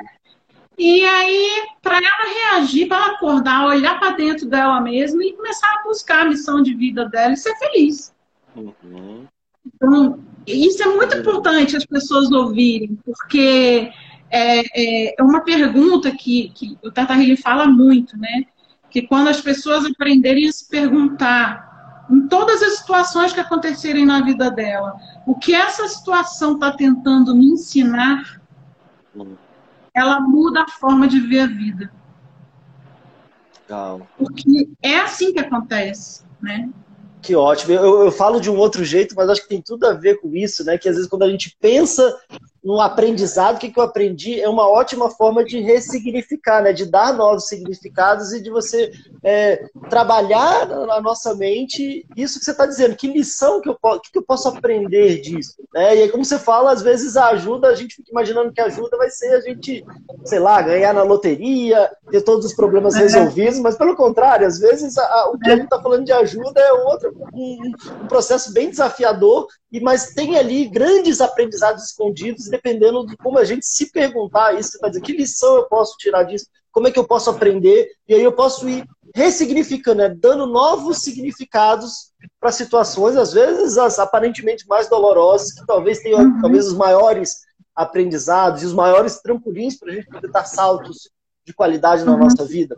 E aí, para ela reagir, para ela acordar, olhar para dentro dela mesma e começar a buscar a missão de vida dela e ser feliz. Uhum. Então, isso é muito importante as pessoas ouvirem, porque é, é uma pergunta que, que o Tata Healy fala muito, né? Que quando as pessoas aprenderem a se perguntar em todas as situações que acontecerem na vida dela. O que essa situação está tentando me ensinar, ela muda a forma de ver a vida. Legal. Porque é assim que acontece, né? Que ótimo. Eu, eu falo de um outro jeito, mas acho que tem tudo a ver com isso, né? Que às vezes quando a gente pensa no aprendizado, o que, que eu aprendi é uma ótima forma de ressignificar, né? de dar novos significados e de você é, trabalhar na nossa mente isso que você está dizendo. Que lição que eu, que, que eu posso aprender disso? Né? E aí, como você fala, às vezes a ajuda, a gente fica imaginando que a ajuda vai ser a gente, sei lá, ganhar na loteria, ter todos os problemas é. resolvidos, mas pelo contrário, às vezes a, a, o que a gente está falando de ajuda é outro, um, um processo bem desafiador, e mas tem ali grandes aprendizados escondidos dependendo de como a gente se perguntar isso, você vai dizer que lição eu posso tirar disso, como é que eu posso aprender, e aí eu posso ir ressignificando, né? dando novos significados para situações, às vezes as aparentemente mais dolorosas, que talvez tenham uhum. talvez os maiores aprendizados e os maiores trampolins para a gente poder dar saltos de qualidade na uhum. nossa vida.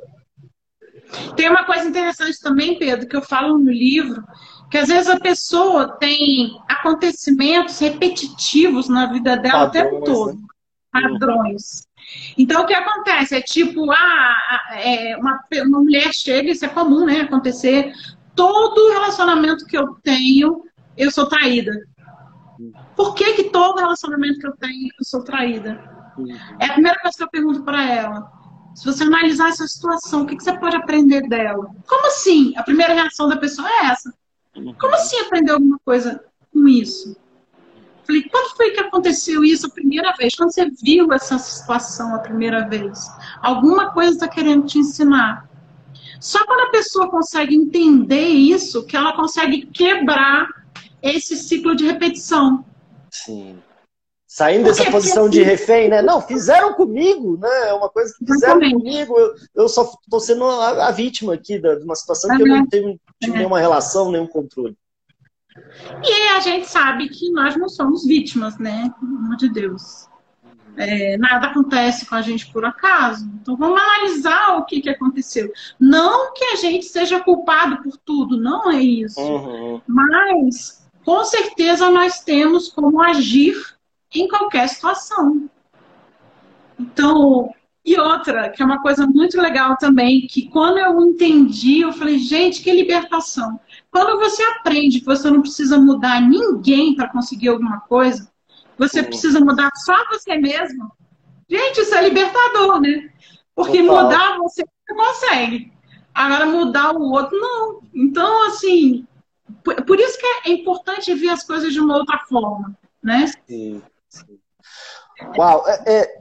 Tem uma coisa interessante também, Pedro, que eu falo no livro, que às vezes a pessoa tem acontecimentos repetitivos na vida dela Padrões, o tempo todo. Né? padrões. Então, o que acontece? É tipo, ah, é, uma, uma mulher chega, isso é comum, né? Acontecer. Todo relacionamento que eu tenho, eu sou traída. Por que, que todo relacionamento que eu tenho, eu sou traída? É a primeira coisa que eu pergunto para ela. Se você analisar essa situação, o que, que você pode aprender dela? Como assim? A primeira reação da pessoa é essa. Como assim aprender alguma coisa com isso? Falei, quando foi que aconteceu isso a primeira vez? Quando você viu essa situação a primeira vez? Alguma coisa está querendo te ensinar. Só quando a pessoa consegue entender isso, que ela consegue quebrar esse ciclo de repetição. Sim. Saindo Porque dessa posição assim, de refém, né? Não, fizeram comigo, né? É uma coisa que fizeram exatamente. comigo. Eu, eu só estou sendo a, a, vítima aqui de uma situação que eu não tenho, tive nenhuma relação, nenhum controle. E a gente sabe que nós não somos vítimas, né? Pelo amor de Deus. É, nada acontece com a gente por acaso. Então vamos analisar o que, que aconteceu. Não que a gente seja culpado por tudo, não é isso. Uhum. Mas com certeza nós temos como agir em qualquer situação. Então, e outra, que é uma coisa muito legal também, que quando eu entendi, eu falei, gente, que libertação. Quando você aprende que você não precisa mudar ninguém para conseguir alguma coisa, você precisa mudar só você mesmo. Gente, isso é libertador, né? Porque Total. mudar você consegue. Agora mudar o outro, não. Então, assim, por, isso que é importante ver as coisas de uma outra forma, né? Sim. Uau, é, é,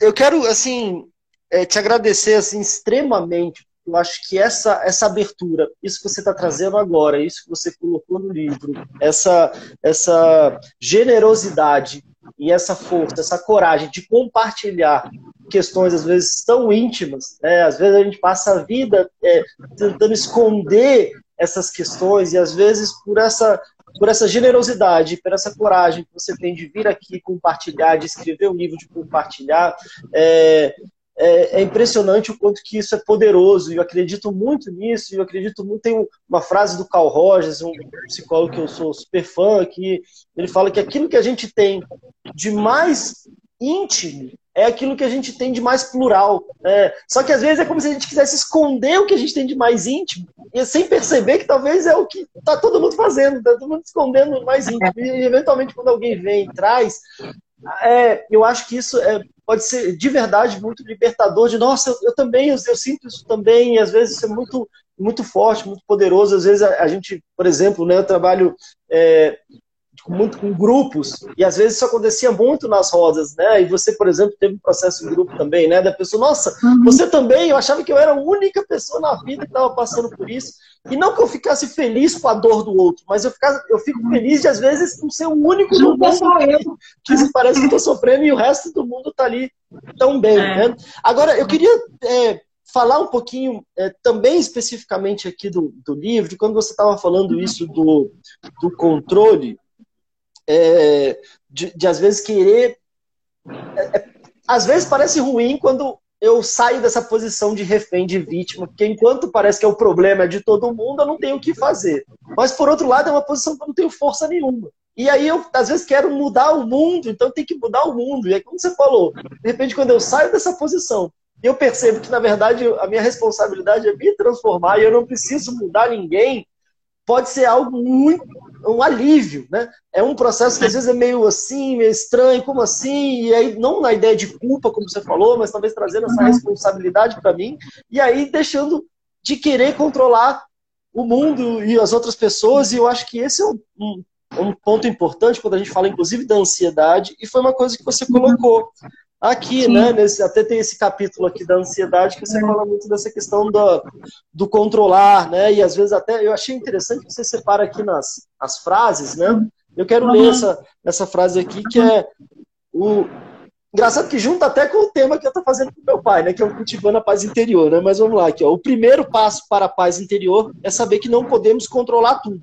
eu quero, assim, é, te agradecer, assim, extremamente eu acho que essa, essa abertura, isso que você está trazendo agora, isso que você colocou no livro, essa, essa generosidade e essa força, essa coragem de compartilhar questões às vezes tão íntimas, né? às vezes a gente passa a vida é, tentando esconder essas questões e às vezes por essa por essa generosidade, por essa coragem que você tem de vir aqui compartilhar, de escrever um livro, de compartilhar, é, é, é, impressionante o quanto que isso é poderoso, e eu acredito muito nisso, eu acredito muito, tem uma frase do Carl Rogers, um psicólogo que eu sou super fã, que ele fala que aquilo que a gente tem de mais íntimo é aquilo que a gente tem de mais plural. É, só que às vezes é como se a gente quisesse esconder o que a gente tem de mais íntimo, e sem perceber que talvez é o que está todo mundo fazendo, está todo mundo escondendo o mais íntimo. E eventualmente quando alguém vem e traz, é, eu acho que isso é, pode ser de verdade muito libertador, de nossa, eu, eu também, eu, eu, sinto isso também, e às vezes isso é muito, muito forte, muito poderoso. Às vezes a, a gente, por exemplo, né, eu trabalho é, muito com grupos, e às vezes isso acontecia muito nas rodas, né? E você, por exemplo, teve um processo em grupo também, né? Da pessoa, nossa, uhum. você também, eu achava que eu era a única pessoa na vida que estava passando por isso. E não que eu ficasse feliz com a dor do outro, mas eu, ficasse, eu fico feliz de, às vezes, não ser o único no mundo que parece que estou sofrendo e o resto do mundo está ali tão bem, é. né? Agora, eu queria é, falar um pouquinho é, também especificamente aqui do, do livro, quando você estava falando isso do, do controle, é, de, de, às vezes querer. É, é, às vezes parece ruim quando eu saio dessa posição de refém, de vítima, porque enquanto parece que é o problema de todo mundo, eu não tenho o que fazer. Mas por outro lado, é uma posição que eu não tenho força nenhuma. E aí eu, às vezes, quero mudar o mundo, então tem que mudar o mundo. E aí, como você falou, de repente, quando eu saio dessa posição, eu percebo que, na verdade, a minha responsabilidade é me transformar e eu não preciso mudar ninguém, pode ser algo muito um alívio, né? É um processo que às vezes é meio assim, meio estranho, como assim? E aí não na ideia de culpa, como você falou, mas talvez trazendo essa uhum. responsabilidade para mim e aí deixando de querer controlar o mundo e as outras pessoas. E eu acho que esse é um, um, um ponto importante quando a gente fala, inclusive, da ansiedade. E foi uma coisa que você colocou aqui, Sim. né? Nesse, até tem esse capítulo aqui da ansiedade que você é. fala muito dessa questão do, do controlar, né? E às vezes até eu achei interessante que você separa aqui nas as frases, né? Eu quero uhum. ler essa, essa frase aqui que é o engraçado que junta até com o tema que eu estou fazendo com meu pai, né? Que é o cultivando a paz interior, né? Mas vamos lá aqui, ó. O primeiro passo para a paz interior é saber que não podemos controlar tudo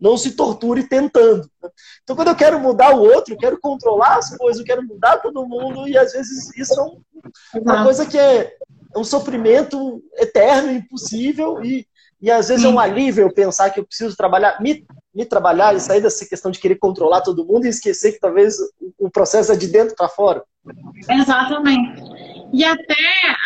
não se torture tentando. Então, quando eu quero mudar o outro, eu quero controlar as coisas, eu quero mudar todo mundo, e às vezes isso é uma coisa que é um sofrimento eterno, impossível, e, e às vezes é um alívio eu pensar que eu preciso trabalhar, me, me trabalhar e sair dessa questão de querer controlar todo mundo e esquecer que talvez o processo é de dentro para fora. Exatamente. E até,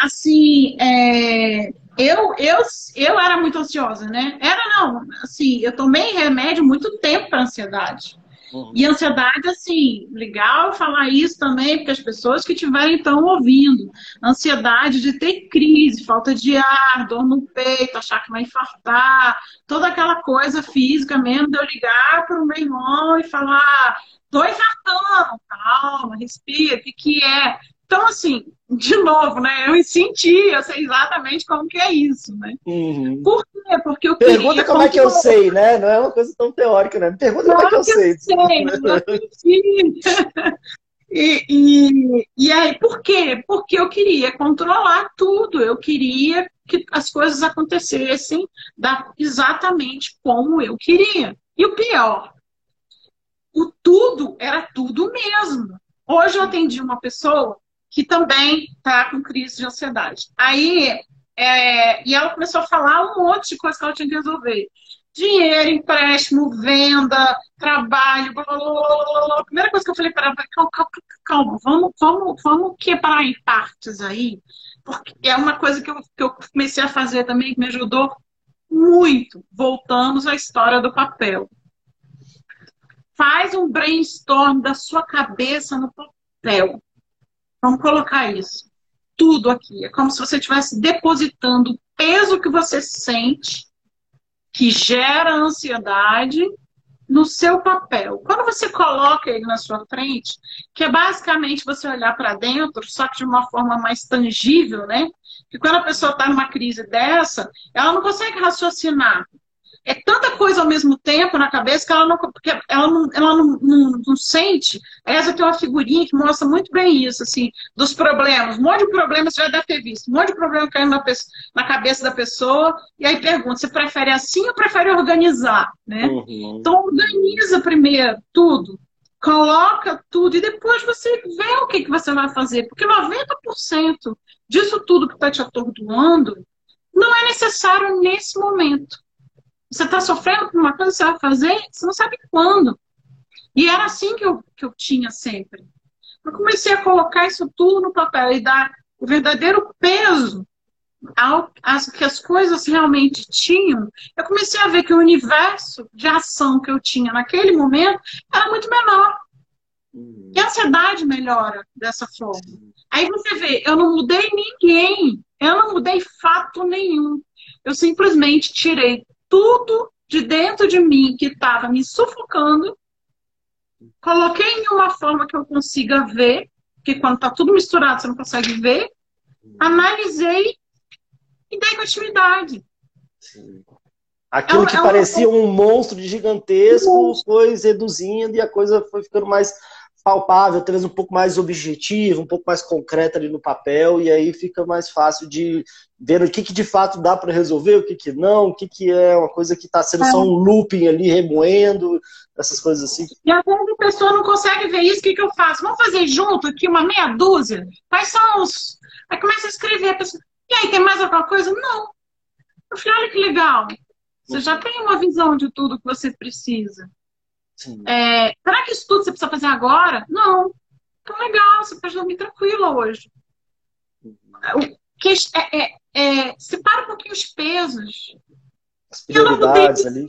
assim, é, eu, eu, eu era muito ansiosa, né? Era não, assim, eu tomei remédio muito tempo para ansiedade. Uhum. E ansiedade, assim, legal falar isso também, porque as pessoas que estiverem estão ouvindo. Ansiedade de ter crise, falta de ar, dor no peito, achar que vai infartar, toda aquela coisa física mesmo, de eu ligar para o meu irmão e falar, tô infartando, calma, respira, o que, que é? Então, assim, de novo, né? Eu senti, eu sei exatamente como que é isso, né? Uhum. Por quê? Porque eu Pergunta como é que eu sei, né? Não é uma coisa tão teórica, né? Pergunta como é que eu, sei. sei eu e, e, e aí, por quê? Porque eu queria controlar tudo, eu queria que as coisas acontecessem da, exatamente como eu queria. E o pior, o tudo era tudo mesmo. Hoje eu atendi uma pessoa que também está com crise de ansiedade. Aí, é, e ela começou a falar um monte de coisa que ela tinha que resolver. Dinheiro, empréstimo, venda, trabalho, blá, blá, blá, blá. A primeira coisa que eu falei para ela, calma, calma, calma, vamos, vamos, vamos quebrar em partes aí, porque é uma coisa que eu, que eu comecei a fazer também que me ajudou muito. Voltamos à história do papel. Faz um brainstorm da sua cabeça no papel. Vamos colocar isso. Tudo aqui. É como se você estivesse depositando o peso que você sente, que gera ansiedade, no seu papel. Quando você coloca ele na sua frente, que é basicamente você olhar para dentro, só que de uma forma mais tangível, né? Que quando a pessoa está numa crise dessa, ela não consegue raciocinar é tanta coisa ao mesmo tempo na cabeça que ela não, porque ela não, ela não, não, não sente. Essa tem uma figurinha que mostra muito bem isso, assim, dos problemas. Um monte de problemas você já deve ter visto. Um monte de problema caindo na, na cabeça da pessoa. E aí pergunta, você prefere assim ou prefere organizar? Né? Uhum. Então organiza primeiro tudo. Coloca tudo e depois você vê o que, que você vai fazer. Porque 90% disso tudo que está te atordoando não é necessário nesse momento. Você está sofrendo por uma coisa, você vai fazer, você não sabe quando. E era assim que eu, que eu tinha sempre. Eu comecei a colocar isso tudo no papel e dar o verdadeiro peso ao as, que as coisas realmente tinham. Eu comecei a ver que o universo de ação que eu tinha naquele momento era muito menor. E a ansiedade melhora dessa forma. Aí você vê, eu não mudei ninguém, eu não mudei fato nenhum. Eu simplesmente tirei tudo de dentro de mim que estava me sufocando, coloquei em uma forma que eu consiga ver, porque quando está tudo misturado você não consegue ver, analisei e dei continuidade. Aquilo é, que é parecia um... um monstro gigantesco foi reduzindo e a coisa foi ficando mais palpável, talvez um pouco mais objetivo, um pouco mais concreta ali no papel, e aí fica mais fácil de ver o que, que de fato dá para resolver, o que, que não, o que, que é uma coisa que está sendo é. só um looping ali, remoendo, essas coisas assim. E às vezes a pessoa não consegue ver isso, o que, que eu faço? Vamos fazer junto aqui uma meia dúzia? Quais são os. Aí começa a escrever, a pessoa, e aí, tem mais alguma coisa? Não. Eu falei, olha que legal. Você já tem uma visão de tudo que você precisa. É, será que isso tudo você precisa fazer agora? Não. Então, legal, você pode dormir tranquila hoje. O que é, é, é, separa um pouquinho os pesos. As prioridades ali.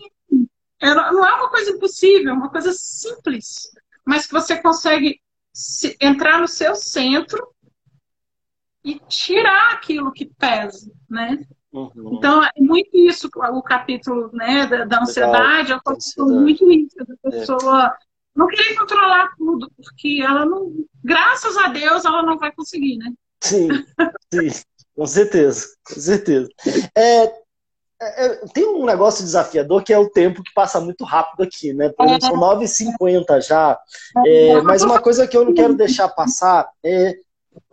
É, não é uma coisa impossível, é uma coisa simples. Mas que você consegue se, entrar no seu centro e tirar aquilo que pesa, né? Uhum. Então, é muito isso, o capítulo né, da, da ansiedade, Legal. eu falo muito isso, da pessoa é. não querer controlar tudo, porque ela não, graças a Deus, ela não vai conseguir, né? Sim, sim, com certeza, com certeza. É, é, é, tem um negócio desafiador que é o tempo que passa muito rápido aqui, né? Por exemplo, são 9h50 já. É, mas uma coisa que eu não quero deixar passar é,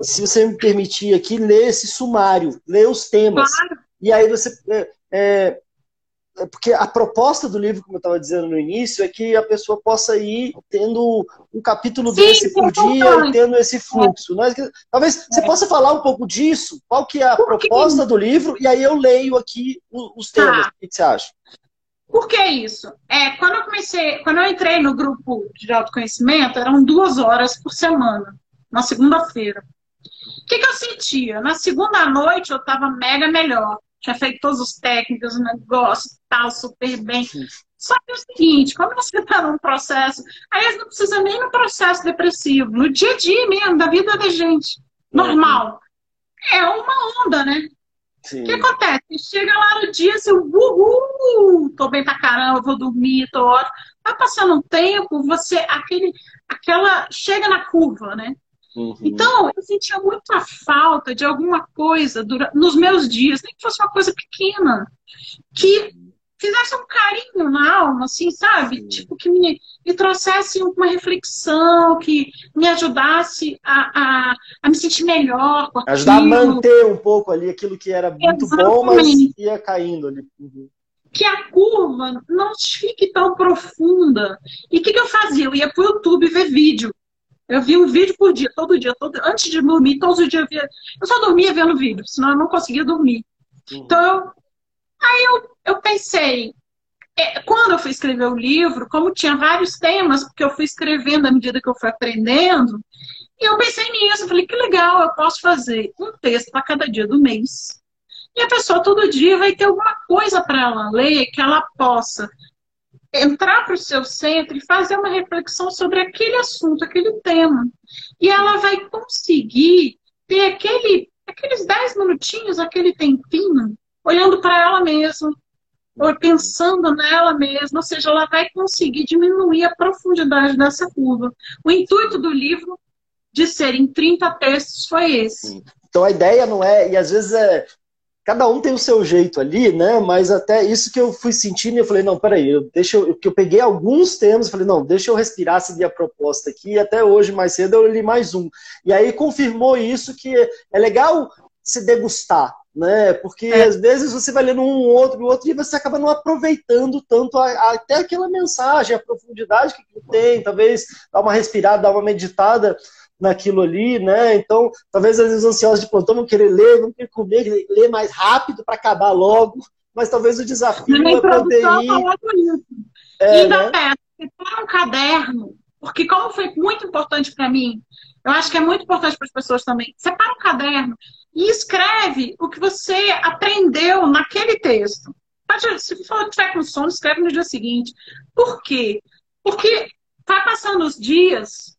se você me permitir aqui, ler esse sumário, ler os temas. Claro. E aí você. É, é, é, porque a proposta do livro, como eu estava dizendo no início, é que a pessoa possa ir tendo um capítulo Sim, desse por dia e tendo esse fluxo. Nós, talvez você possa falar um pouco disso, qual que é a proposta do livro, e aí eu leio aqui os, os temas. Tá. O que você acha? Por que isso? É, quando eu comecei, quando eu entrei no grupo de autoconhecimento, eram duas horas por semana, na segunda-feira. O que, que eu sentia? Na segunda noite eu estava mega melhor. Tinha feito todos os técnicos, o negócio, tal, super bem. Só que é o seguinte, como você está num processo, aí não precisa nem no processo depressivo, no dia a dia mesmo, da vida da gente, normal. É uma onda, né? O que acontece? Chega lá no dia, assim, uhul, tô bem pra caramba, vou dormir, tô ótimo. Vai passando um tempo, você, aquele, aquela, chega na curva, né? Uhum. Então, eu sentia muita falta de alguma coisa durante, nos meus dias, nem que fosse uma coisa pequena, que fizesse um carinho na alma, assim, sabe? Sim. Tipo, que me, me trouxesse uma reflexão, que me ajudasse a, a, a me sentir melhor. Ajudar a manter um pouco ali aquilo que era muito Exatamente. bom, mas ia caindo ali. Uhum. Que a curva não fique tão profunda. E o que, que eu fazia? Eu ia pro YouTube ver vídeo. Eu via um vídeo por dia, todo dia, todo, antes de dormir, todos os dias eu via. Eu só dormia vendo vídeo, senão eu não conseguia dormir. Uhum. Então, aí eu, eu pensei, é, quando eu fui escrever o livro, como tinha vários temas, porque eu fui escrevendo à medida que eu fui aprendendo, e eu pensei nisso, falei, que legal, eu posso fazer um texto para cada dia do mês. E a pessoa todo dia vai ter alguma coisa para ela ler que ela possa entrar para o seu centro e fazer uma reflexão sobre aquele assunto, aquele tema. E ela vai conseguir ter aquele, aqueles 10 minutinhos, aquele tempinho, olhando para ela mesma, ou pensando nela mesma, ou seja, ela vai conseguir diminuir a profundidade dessa curva. O intuito do livro de ser em 30 textos foi esse. Então a ideia não é, e às vezes é cada um tem o seu jeito ali, né? Mas até isso que eu fui sentindo, eu falei, não, peraí, eu, deixa eu, que eu peguei alguns temas, falei, não, deixa eu respirar, seguir a proposta aqui, e até hoje, mais cedo, eu li mais um. E aí confirmou isso que é legal se degustar, né? Porque é. às vezes você vai lendo um, outro, outro, e você acaba não aproveitando tanto a, a, até aquela mensagem, a profundidade que tem, talvez dar uma respirada, dar uma meditada naquilo ali, né? Então, talvez às vezes ansiosos de plantão vão querer ler, vão querer comer, ler mais rápido para acabar logo, mas talvez o desafio é poder ir... É, e ainda né? peço, separa um caderno, porque como foi muito importante para mim, eu acho que é muito importante para as pessoas também, separa um caderno e escreve o que você aprendeu naquele texto. Se for tiver com sono, escreve no dia seguinte. Por quê? Porque vai passando os dias,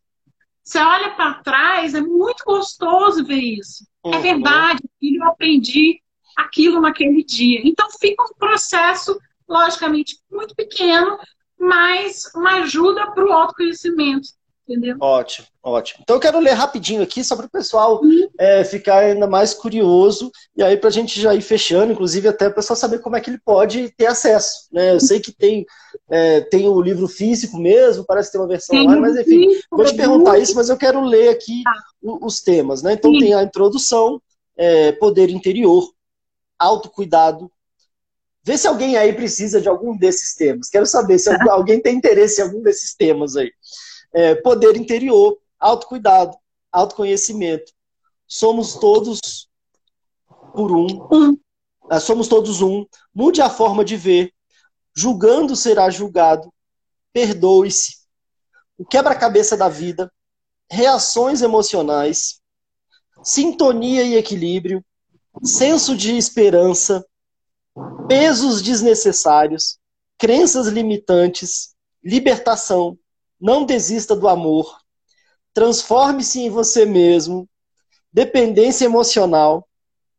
você olha para trás, é muito gostoso ver isso. É uhum. É verdade, eu aprendi aquilo naquele dia. Então fica um processo, logicamente, muito pequeno, mas uma ajuda para o autoconhecimento. Entendeu? Ótimo, ótimo. Então eu quero ler rapidinho aqui, só para o pessoal uhum. é, ficar ainda mais curioso, e aí para a gente já ir fechando, inclusive até o pessoal saber como é que ele pode ter acesso. Né? Eu sei que tem, é, tem o livro físico mesmo, parece ter uma versão lá, mas enfim, vou te perguntar isso, mas eu quero ler aqui tá. os temas. Né? Então Sim. tem a introdução, é, poder interior, autocuidado, Vê se alguém aí precisa de algum desses temas. Quero saber se alguém tem interesse em algum desses temas aí é, poder interior, autocuidado, autoconhecimento. Somos todos por um. um. É, somos todos um. Mude a forma de ver. Julgando será julgado. Perdoe-se. O quebra-cabeça da vida. Reações emocionais. Sintonia e equilíbrio. Senso de esperança. Pesos desnecessários. Crenças limitantes. Libertação não desista do amor. Transforme-se em você mesmo. Dependência emocional.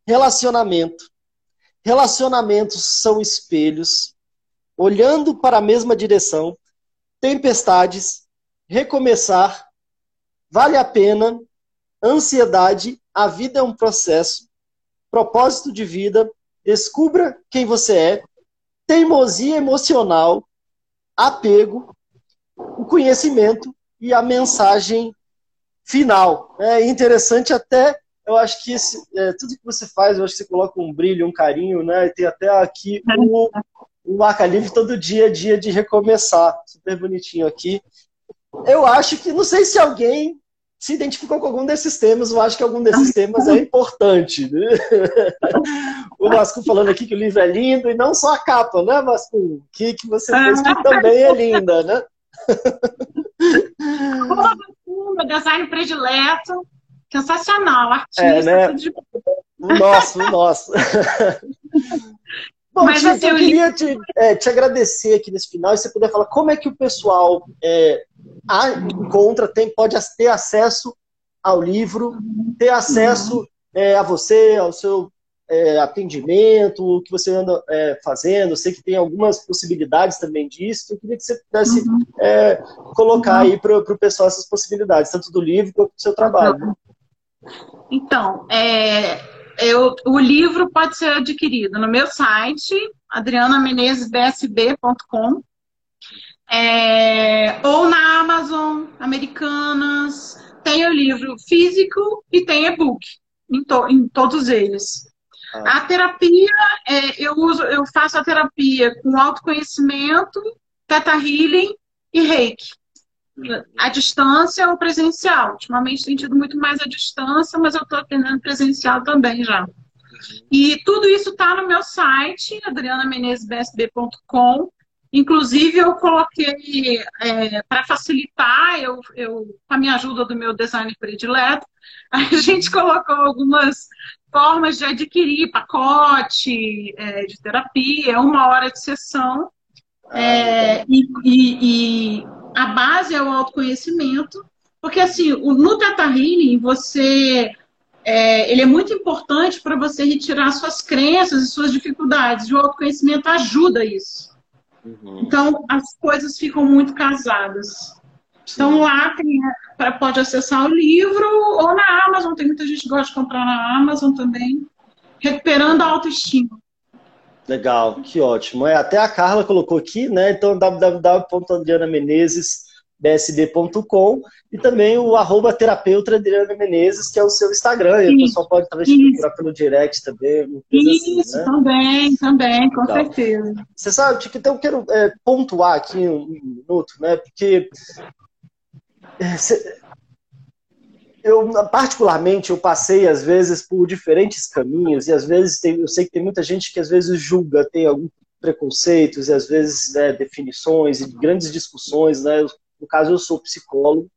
Relacionamento. Relacionamentos são espelhos. Olhando para a mesma direção. Tempestades. Recomeçar. Vale a pena. Ansiedade. A vida é um processo. Propósito de vida. Descubra quem você é. Teimosia emocional. Apego o conhecimento e a mensagem final. É interessante até, eu acho que esse, é, tudo que você faz, eu acho que você coloca um brilho, um carinho, né? Tem até aqui o, o marca livre todo dia, dia de recomeçar. Super bonitinho aqui. Eu acho que, não sei se alguém se identificou com algum desses temas, eu acho que algum desses temas é importante. Né? o Vasco falando aqui que o livro é lindo, e não só a capa, né, Vasco? Que, que você fez que também é linda, né? Meu design predileto, sensacional, artista. É, né? de... O nosso, o nosso. Bom, Mas, assim, eu queria te, é, te, agradecer aqui nesse final e você puder falar como é que o pessoal é, a, encontra, tem, pode ter acesso ao livro, ter acesso é, a você, ao seu é, atendimento, o que você anda é, fazendo. Eu sei que tem algumas possibilidades também disso. Eu queria que você pudesse uhum. é, colocar aí para o pessoal essas possibilidades, tanto do livro quanto do seu trabalho. Então, é, eu, o livro pode ser adquirido no meu site, adrianamenezesbsb.com, é, ou na Amazon Americanas. Tem o livro físico e tem e-book em, to, em todos eles. Ah. A terapia, é, eu uso, eu faço a terapia com autoconhecimento, Teta Healing e Reiki. A distância ou presencial. Ultimamente tem tido muito mais a distância, mas eu estou atendendo presencial também já. E tudo isso está no meu site, adrianamenezesbsb.com. Inclusive, eu coloquei, é, para facilitar, eu, eu, com a minha ajuda do meu design predileto, a gente colocou algumas formas de adquirir pacote é, de terapia, uma hora de sessão. É, e, e, e, a base é o autoconhecimento, porque assim, o, no Teta Healing, você é, ele é muito importante para você retirar suas crenças e suas dificuldades, e o autoconhecimento ajuda isso. Uhum. Então, as coisas ficam muito casadas. Então lá tem, pode acessar o livro ou na Amazon, tem muita gente que gosta de comprar na Amazon também, recuperando a autoestima. Legal, que ótimo. É, até a Carla colocou aqui, né? Então, www.adrianamenezesbsb.com e também o arroba terapeuta Adriana Menezes, que é o seu Instagram. E o pessoal pode talvez te procurar pelo direct também. Isso, assim, né? também, também, com certeza. Você sabe, que então eu quero é, pontuar aqui um, um minuto, né? Porque é, eu particularmente eu passei às vezes por diferentes caminhos e às vezes tem, eu sei que tem muita gente que às vezes julga, tem alguns preconceitos e às vezes né, definições e grandes discussões, né? No caso eu sou psicólogo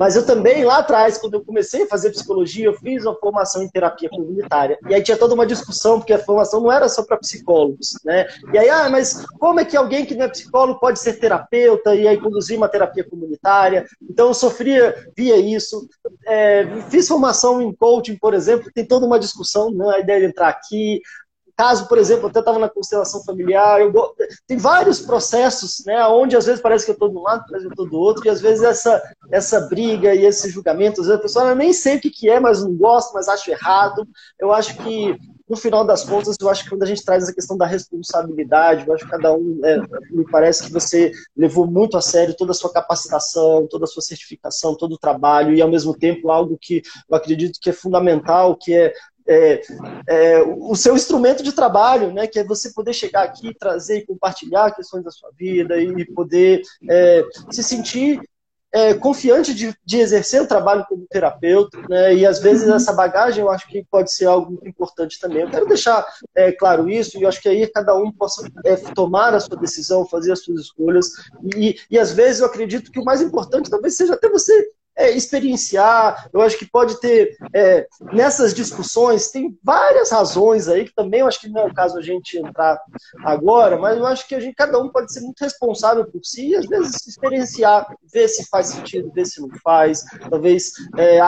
mas eu também, lá atrás, quando eu comecei a fazer psicologia, eu fiz uma formação em terapia comunitária. E aí tinha toda uma discussão, porque a formação não era só para psicólogos, né? E aí, ah, mas como é que alguém que não é psicólogo pode ser terapeuta e aí conduzir uma terapia comunitária? Então eu sofria, via isso. É, fiz formação em coaching, por exemplo, tem toda uma discussão, né? a ideia de entrar aqui, Caso, por exemplo, até estava na constelação familiar, eu, tem vários processos, né, onde às vezes parece que eu estou de um lado, parece que eu estou do outro, e às vezes essa, essa briga e esse julgamento, às vezes a pessoa nem sei o que, que é, mas não gosto, mas acho errado. Eu acho que, no final das contas, eu acho que quando a gente traz essa questão da responsabilidade, eu acho que cada um, é, me parece que você levou muito a sério toda a sua capacitação, toda a sua certificação, todo o trabalho, e ao mesmo tempo algo que eu acredito que é fundamental, que é é, é, o seu instrumento de trabalho, né, que é você poder chegar aqui, trazer e compartilhar questões da sua vida e poder é, se sentir é, confiante de, de, exercer o trabalho como terapeuta, né, e às vezes essa bagagem eu acho que pode ser algo muito importante também. Eu quero deixar é, claro isso, e eu acho que aí cada um possa é, tomar a sua decisão, fazer as suas escolhas, e, e às vezes eu acredito que o mais importante talvez seja até você é, experienciar. Eu acho que pode ter, é, nessas discussões, tem várias razões aí, que também eu acho que não é o caso a gente entrar agora, mas eu acho que a gente, cada um pode ser muito responsável por si e às vezes experienciar, ver se faz sentido, ver se não faz. Talvez é,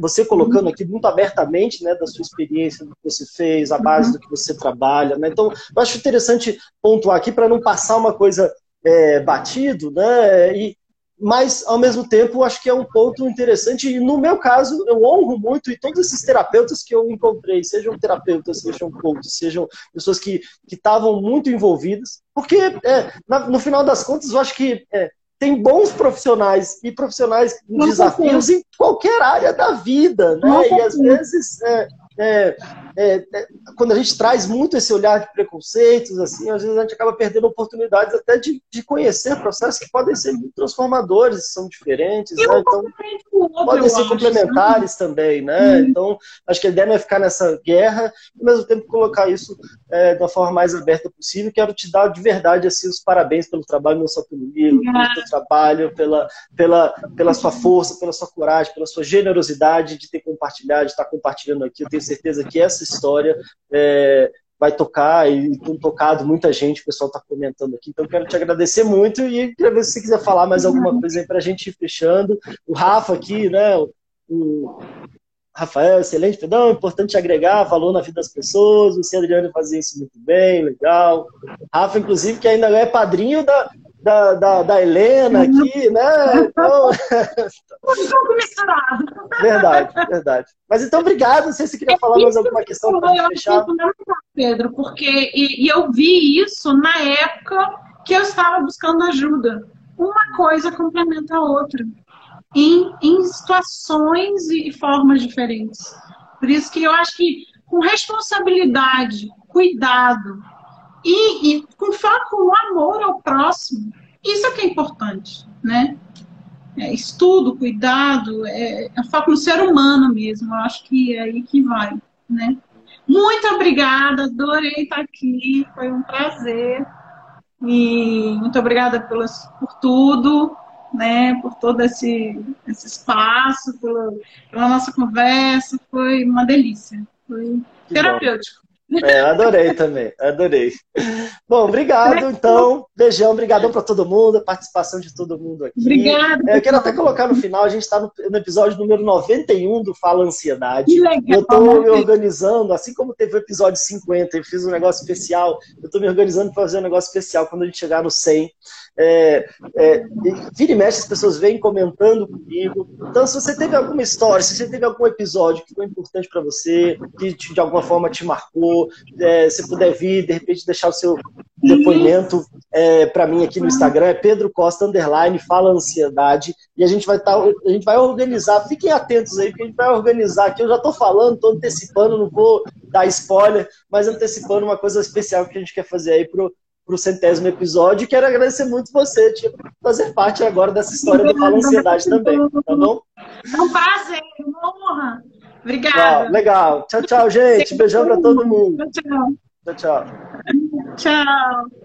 você colocando aqui muito abertamente né, da sua experiência, do que você fez, a base do que você trabalha. Né? Então, eu acho interessante pontuar aqui para não passar uma coisa é, batido, né? E, mas ao mesmo tempo acho que é um ponto interessante e no meu caso eu honro muito e todos esses terapeutas que eu encontrei, sejam terapeutas, sejam coaches, sejam pessoas que estavam muito envolvidas, porque é, na, no final das contas eu acho que é, tem bons profissionais e profissionais com desafios em qualquer área da vida, né? E às vezes é, é, é, é, quando a gente traz muito esse olhar de preconceitos, assim, às vezes a gente acaba perdendo oportunidades até de, de conhecer processos que podem ser muito transformadores, são diferentes, né? então outro, podem ser acho, complementares né? também, né? Hum. Então, acho que a ideia não é ficar nessa guerra, e ao mesmo tempo colocar isso é, da forma mais aberta possível. Quero te dar de verdade assim os parabéns pelo trabalho na sua autonomia, pelo seu trabalho, pela, pela, pela sua força, pela sua coragem, pela sua generosidade de ter compartilhado, de estar compartilhando aqui. Eu tenho certeza que essa história é, vai tocar e tem tocado muita gente, o pessoal está comentando aqui. Então, quero te agradecer muito e quero ver se você quiser falar mais alguma coisa aí para a gente ir fechando. O Rafa aqui, né? O Rafael, excelente, perdão, importante agregar valor na vida das pessoas. Você, Adriano, fazia isso muito bem, legal. Rafa, inclusive, que ainda é padrinho da, da, da, da Helena aqui, né? Então... Um pouco misturado. Verdade, verdade. Mas então, obrigado. Não sei se você queria falar mais alguma questão para gente fechar. Pedro, porque e, e eu vi isso na época que eu estava buscando ajuda. Uma coisa complementa a outra. Em, em, situações e formas diferentes. Por isso que eu acho que com responsabilidade, cuidado, e, e com foco no amor ao próximo. Isso é que é importante, né? É, estudo, cuidado, é, é foco no ser humano mesmo. Eu acho que é aí que vai, né? Muito obrigada, adorei estar aqui, foi um prazer. E muito obrigada pelas, por tudo, né? Por todo esse, esse espaço, pela, pela nossa conversa, foi uma delícia. Foi terapêutico. É, adorei também, adorei. Bom, obrigado, então. Beijão, obrigadão para todo mundo, a participação de todo mundo aqui. Obrigada. É, eu quero até colocar no final, a gente está no, no, episódio número 91 do Fala Ansiedade. Que legal, eu estou me organizando, assim como teve o episódio 50, eu fiz um negócio especial, eu estou me organizando para fazer um negócio especial quando a gente chegar no 100. É, é, vira e mexe, as pessoas vêm comentando comigo. Então, se você teve alguma história, se você teve algum episódio que foi importante para você, que de alguma forma te marcou, é, se puder vir, de repente deixar o seu depoimento é, para mim aqui no Instagram, é Pedro Costa Underline, fala ansiedade, e a gente vai tá, a gente vai organizar, fiquem atentos aí, porque a gente vai organizar aqui, eu já estou falando, estou antecipando, não vou dar spoiler, mas antecipando uma coisa especial que a gente quer fazer aí pro para o centésimo episódio. Quero agradecer muito você, tipo, fazer parte agora dessa história do Fala Ansiedade também, tá bom? Um prazer, uma honra. Obrigada. legal. Tchau, tchau, gente. Beijão para todo mundo. Tchau, tchau. Tchau. Tchau.